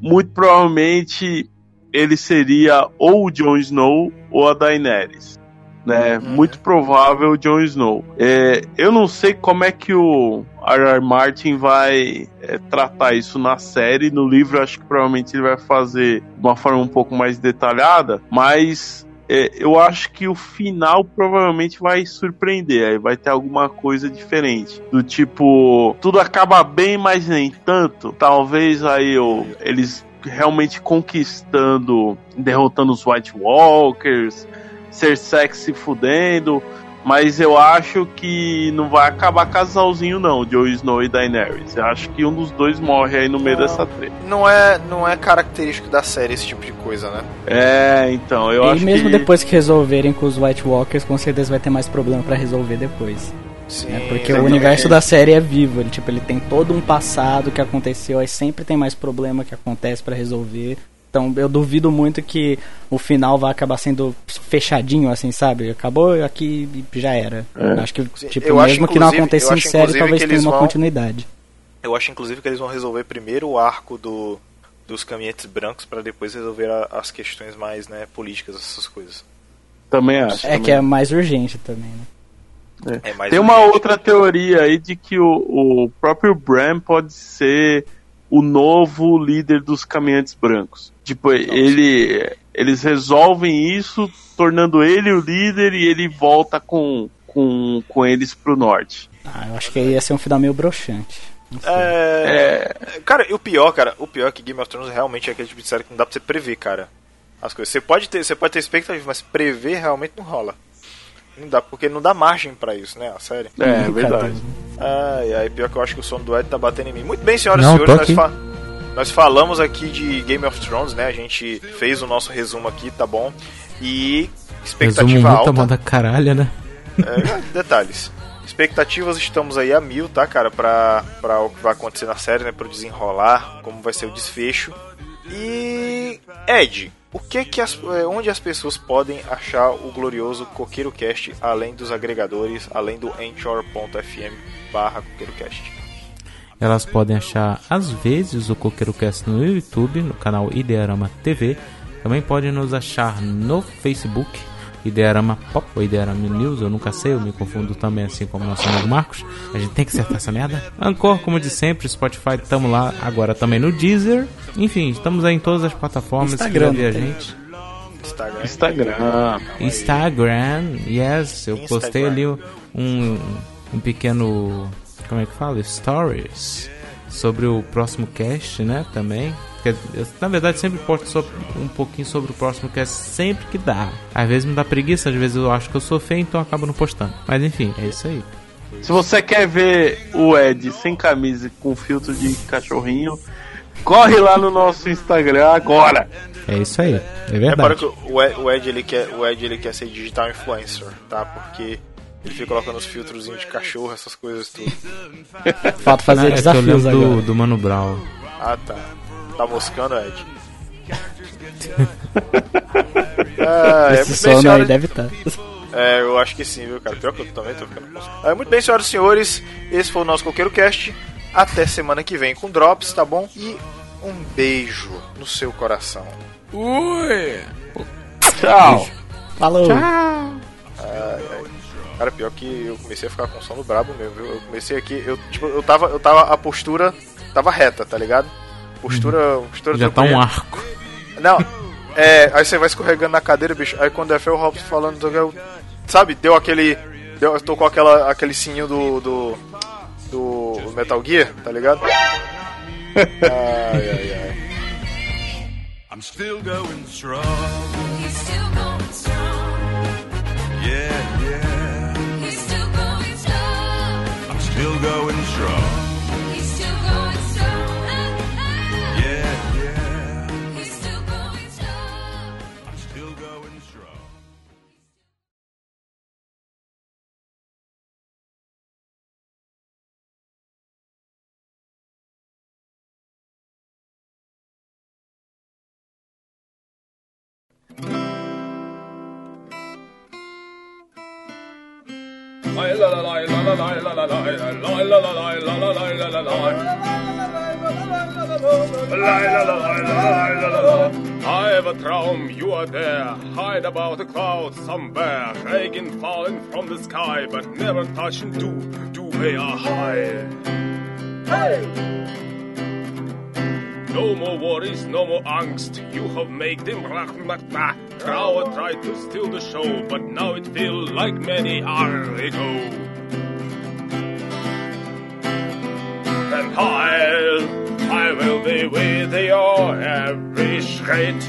D: muito provavelmente ele seria ou o Jon Snow ou a Daenerys. Né?
B: Uhum.
D: Muito provável o Jon Snow. É, eu não sei como é que o R.R. Martin vai é, tratar isso na série. No livro, acho que provavelmente ele vai fazer de uma forma um pouco mais detalhada, mas é, eu acho que o final provavelmente vai surpreender. Vai ter alguma coisa diferente. Do tipo, tudo acaba bem, mas nem tanto. Talvez aí eu, eles realmente conquistando, derrotando os White Walkers, ser sexy fudendo. Mas eu acho que não vai acabar casalzinho não, Jon Snow e Daenerys. Eu acho que um dos dois morre aí no meio
B: Não.
D: dessa treta.
B: Não é, não é característico da série esse tipo de coisa, né?
D: É, então, eu
E: e
D: acho
E: mesmo
D: que...
E: depois que resolverem com os White Walkers, com certeza vai ter mais problema pra resolver depois.
B: Sim,
E: né? Porque o
B: exatamente.
E: universo da série é vivo, ele, tipo, ele tem todo um passado que aconteceu, aí sempre tem mais problema que acontece pra resolver. Então eu duvido muito que o final vai acabar sendo fechadinho, assim, sabe? Acabou aqui e já era.
B: É.
E: Acho que, tipo,
B: eu acho,
E: mesmo que não aconteça em
B: acho,
E: série, talvez tenha uma
B: vão-
E: continuidade.
B: Eu acho, inclusive, que eles vão resolver primeiro o arco do, dos caminhantes brancos para depois resolver a- as questões mais né, políticas, essas coisas.
D: Também acho.
E: É
D: também
E: que é mais urgente também, né?
B: É mais
D: Tem uma
B: urgente.
D: outra teoria aí de que o, o próprio Bram pode ser o novo líder dos caminhantes brancos. Tipo, ele eles resolvem isso, tornando ele o líder e ele volta com, com, com eles pro norte.
E: Ah, eu acho que ia ser um final meio broxante.
B: É... Cara, e o pior, cara, o pior é que Game of Thrones realmente é aquele tipo de série que não dá pra você prever, cara. As coisas. Você pode ter, você pode ter expectativa, mas prever realmente não rola. Não dá, porque não dá margem pra isso, né, a série.
D: É, é verdade.
B: Ai, ai, pior que eu acho que o som do Ed tá batendo em mim. Muito bem, senhoras e senhores, nós,
C: aqui.
B: Nós falamos aqui de Game of Thrones, né? A gente fez o nosso resumo aqui, tá bom? E
C: Resumo
B: expectativa
C: muito
B: alta.
C: a moda caralho, né?
B: É, detalhes. Expectativas estamos aí a mil, tá, cara? Pra, pra o que vai acontecer na série, né? Pro desenrolar, como vai ser o desfecho. E. Ed, o que que as, eh, onde as pessoas podem achar o glorioso Coqueiro Cast, além dos agregadores, além do anchor.fm barra CoqueiroCast?
C: Elas podem achar, às vezes, o Coqueiro Cast no YouTube, no canal Idearama TV. Também podem nos achar no Facebook, Idearama Pop ou Idearama News, eu nunca sei, eu me confundo também, assim como nosso amigo Marcos. A gente tem que acertar essa merda. Ancor, como de sempre, Spotify, tamo lá agora também no Deezer. Enfim, estamos aí em todas as plataformas.
E: Instagram,
C: a
E: tem.
C: gente.
B: Instagram.
D: Instagram.
C: Instagram, yes, eu postei ali um, um pequeno, como é que fala? Stories sobre o próximo cast, né, também. Porque eu, na verdade, sempre posto sobre- um pouquinho sobre o próximo cast sempre que dá. Às vezes me dá preguiça, às vezes eu acho que eu sou feio, então eu acabo não postando. Mas enfim, é isso aí.
D: Se você quer ver o Ed sem camisa e com filtro de cachorrinho, corre lá no nosso Instagram agora.
C: É isso aí, é verdade.
B: que o Ed, o Ed, ele quer, o Ed ele quer ser digital influencer, tá? Porque ele fica colocando os filtrozinhos de cachorro, essas coisas tudo.
E: Falta fazer
C: Ah, é
E: desafios agora.
C: do, do Mano Brown.
B: Ah, tá. Tá moscando, Ed? ah, é,
E: Esse
B: bem,
E: sono aí deve estar.
B: É, eu acho que sim, viu, cara? Pior que eu também tô ficando é, Muito bem, senhoras e senhores, esse foi o nosso Coqueiro Cast. Até semana que vem com Drops, tá bom? E um beijo no seu coração.
D: Tchau.
E: Falou.
B: Ai, ai. Cara, pior que eu comecei a ficar com sono brabo mesmo, viu? Eu comecei aqui, eu, tipo, eu tava, eu tava, a postura tava reta, tá ligado? Postura, postura
C: Já tá um arco.
B: Não, é, aí você vai escorregando na cadeira, bicho. Aí quando é Fel Robson falando, eu- sabe, deu aquele. Deu, tocou aquela, aquele sininho do, do. do Metal Gear, tá ligado? Ai, ai, ai.
K: I'm still going strong. Yeah, yeah. I'm still going strong. Yeah, Going strong.
L: I have a traum, you are there. Hide about the clouds somewhere. Dragon falling from the sky, but never touching do, do they are high. Hey! No more worries, no more angst. You have made them crowd tried to steal the show, but now it feels like many are ago. And I'll, I will be with you every schritt.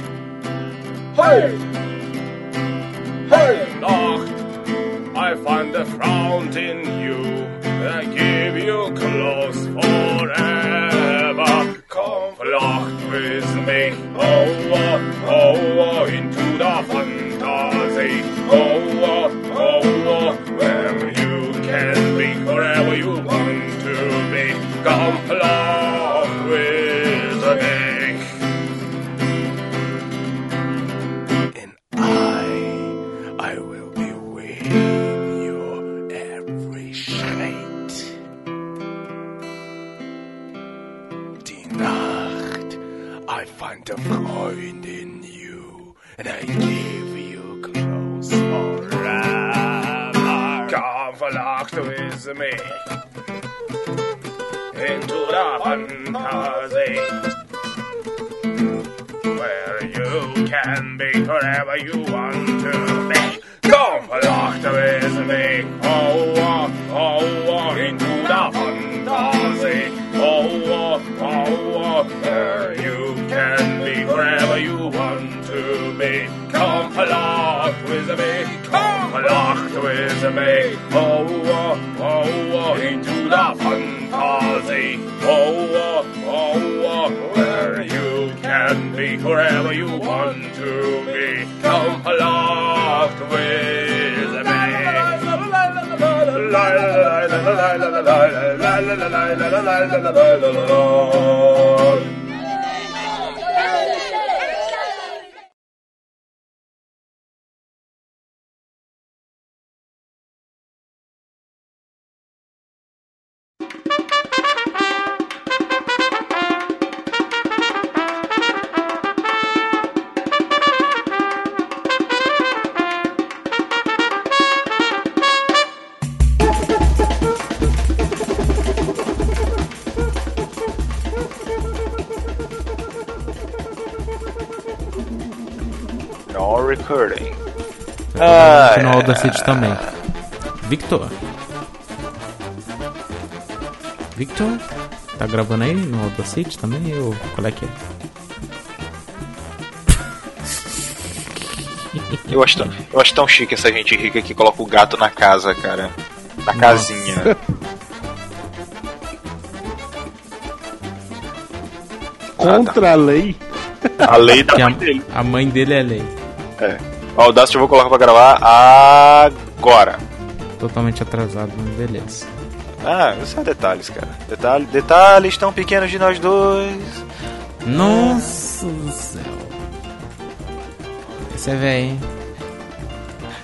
L: Hey! Hey! Nacht, I find a frown in you. I give you close
C: Ah, no Audacity também. Victor. Victor? Tá gravando aí no Audacity também? Ou qual é que é?
B: Eu acho, tão, eu acho tão chique essa gente rica que coloca o gato na casa, cara. Na casinha.
D: Contra a lei.
B: A lei da mãe
C: a,
B: dele.
C: a mãe dele é lei.
B: É. O Audacity eu vou colocar pra gravar agora.
C: Totalmente atrasado, mas beleza.
B: Ah, isso é detalhes, cara. Detalhe, detalhes tão pequenos de nós dois.
C: Nossa do céu. Esse é velho, hein?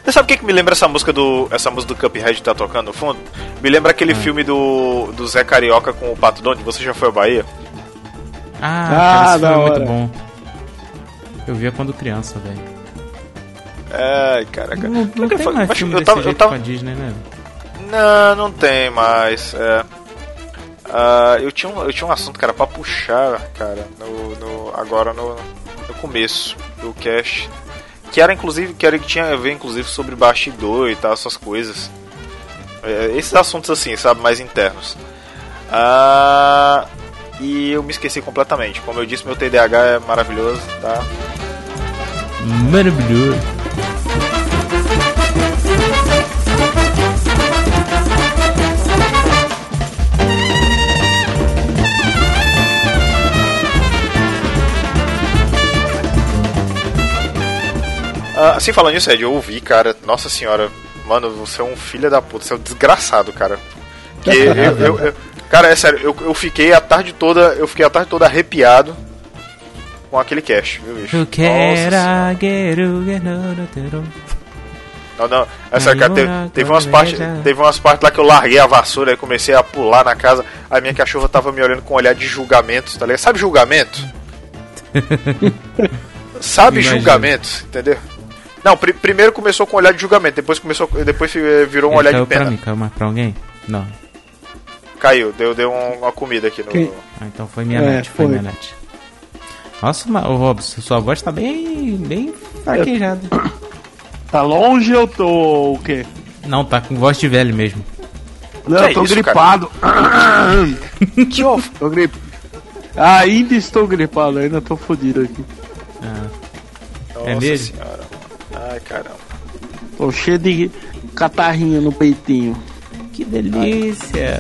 B: Você sabe o que, que me lembra essa música do. Essa música do Cuphead que tá tocando no fundo? Me lembra aquele filme do, do Zé Carioca com o Pato Donde. Você já foi à Bahia?
C: Ah,
D: Ah,
C: cara, esse
D: da
C: filme é
D: hora.
C: muito bom. Eu via quando criança, velho.
B: Ai, caraca.
C: Não, não tem
B: foi?
C: mais
B: Mas
C: filme
B: eu tava- eu tava-
C: com a Disney, né?
B: Não, não tem mais. É. Ah, eu, tinha um, eu tinha um assunto, cara, pra puxar, cara, no, no- agora no, no começo do cast. Que era inclusive, que era que tinha a ver inclusive sobre bastidor e tal, essas coisas. É, esses assuntos assim, sabe, mais internos. Ah, e eu me esqueci completamente. Como eu disse, meu TDAH é maravilhoso, tá?
C: Maravilhoso.
B: Ah, assim, falando nisso, Ed, eu ouvi, cara, nossa senhora, mano, você é um filho da puta, você é um desgraçado, cara. Que eu, eu- eu- cara, é sério, eu, eu fiquei a tarde toda, eu fiquei a tarde toda arrepiado com aquele cast, viu, bicho? Nossa senhora. Não, não, é sério, cara, teve, teve umas
C: uma
B: partes, teve umas partes lá que eu larguei a vassoura e comecei a pular na casa, a minha cachorra tava me olhando com um olhar de julgamento, tá ligado? Sabe julgamento? Sabe
C: Imagino.
B: julgamento, entendeu? Não, pri- primeiro começou com um olhar de julgamento, depois começou, depois fi- virou um
C: Ele
B: olhar
C: caiu
B: de pena.
C: pra mim, caiu mais pra alguém? Não.
B: Caiu, deu, deu um- uma comida aqui no.
C: Ah, então foi minha
D: É,
C: net, foi,
D: foi.
C: minha net. Nossa, mas, ô Robson, sua voz tá bem, bem Fraquejado.
D: Tá longe ou tô o quê?
C: Não, tá com voz de velho mesmo.
D: Não,
B: Que
D: eu tô
B: isso,
D: gripado.
B: Que of...
D: tô grip... Ainda estou gripado, ainda tô fodido aqui.
B: Nossa
C: É mesmo?
B: senhora. Ai, caramba.
D: Tô cheio de catarrinha no peitinho.
C: Que delícia.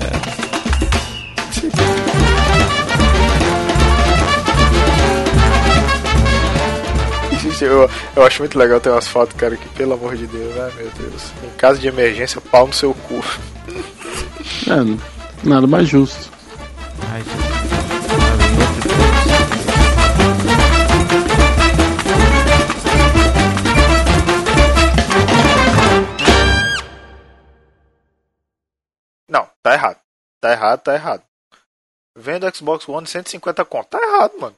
B: Eu, eu acho muito legal ter umas fotos, cara, que pelo amor de Deus, ai meu Deus. Em caso de emergência, pau no seu cu.
D: É, nada mais justo.
C: Ai,
B: Não, tá errado. Tá errado, tá errado. Vendo Xbox One 150 conto. Tá errado, mano.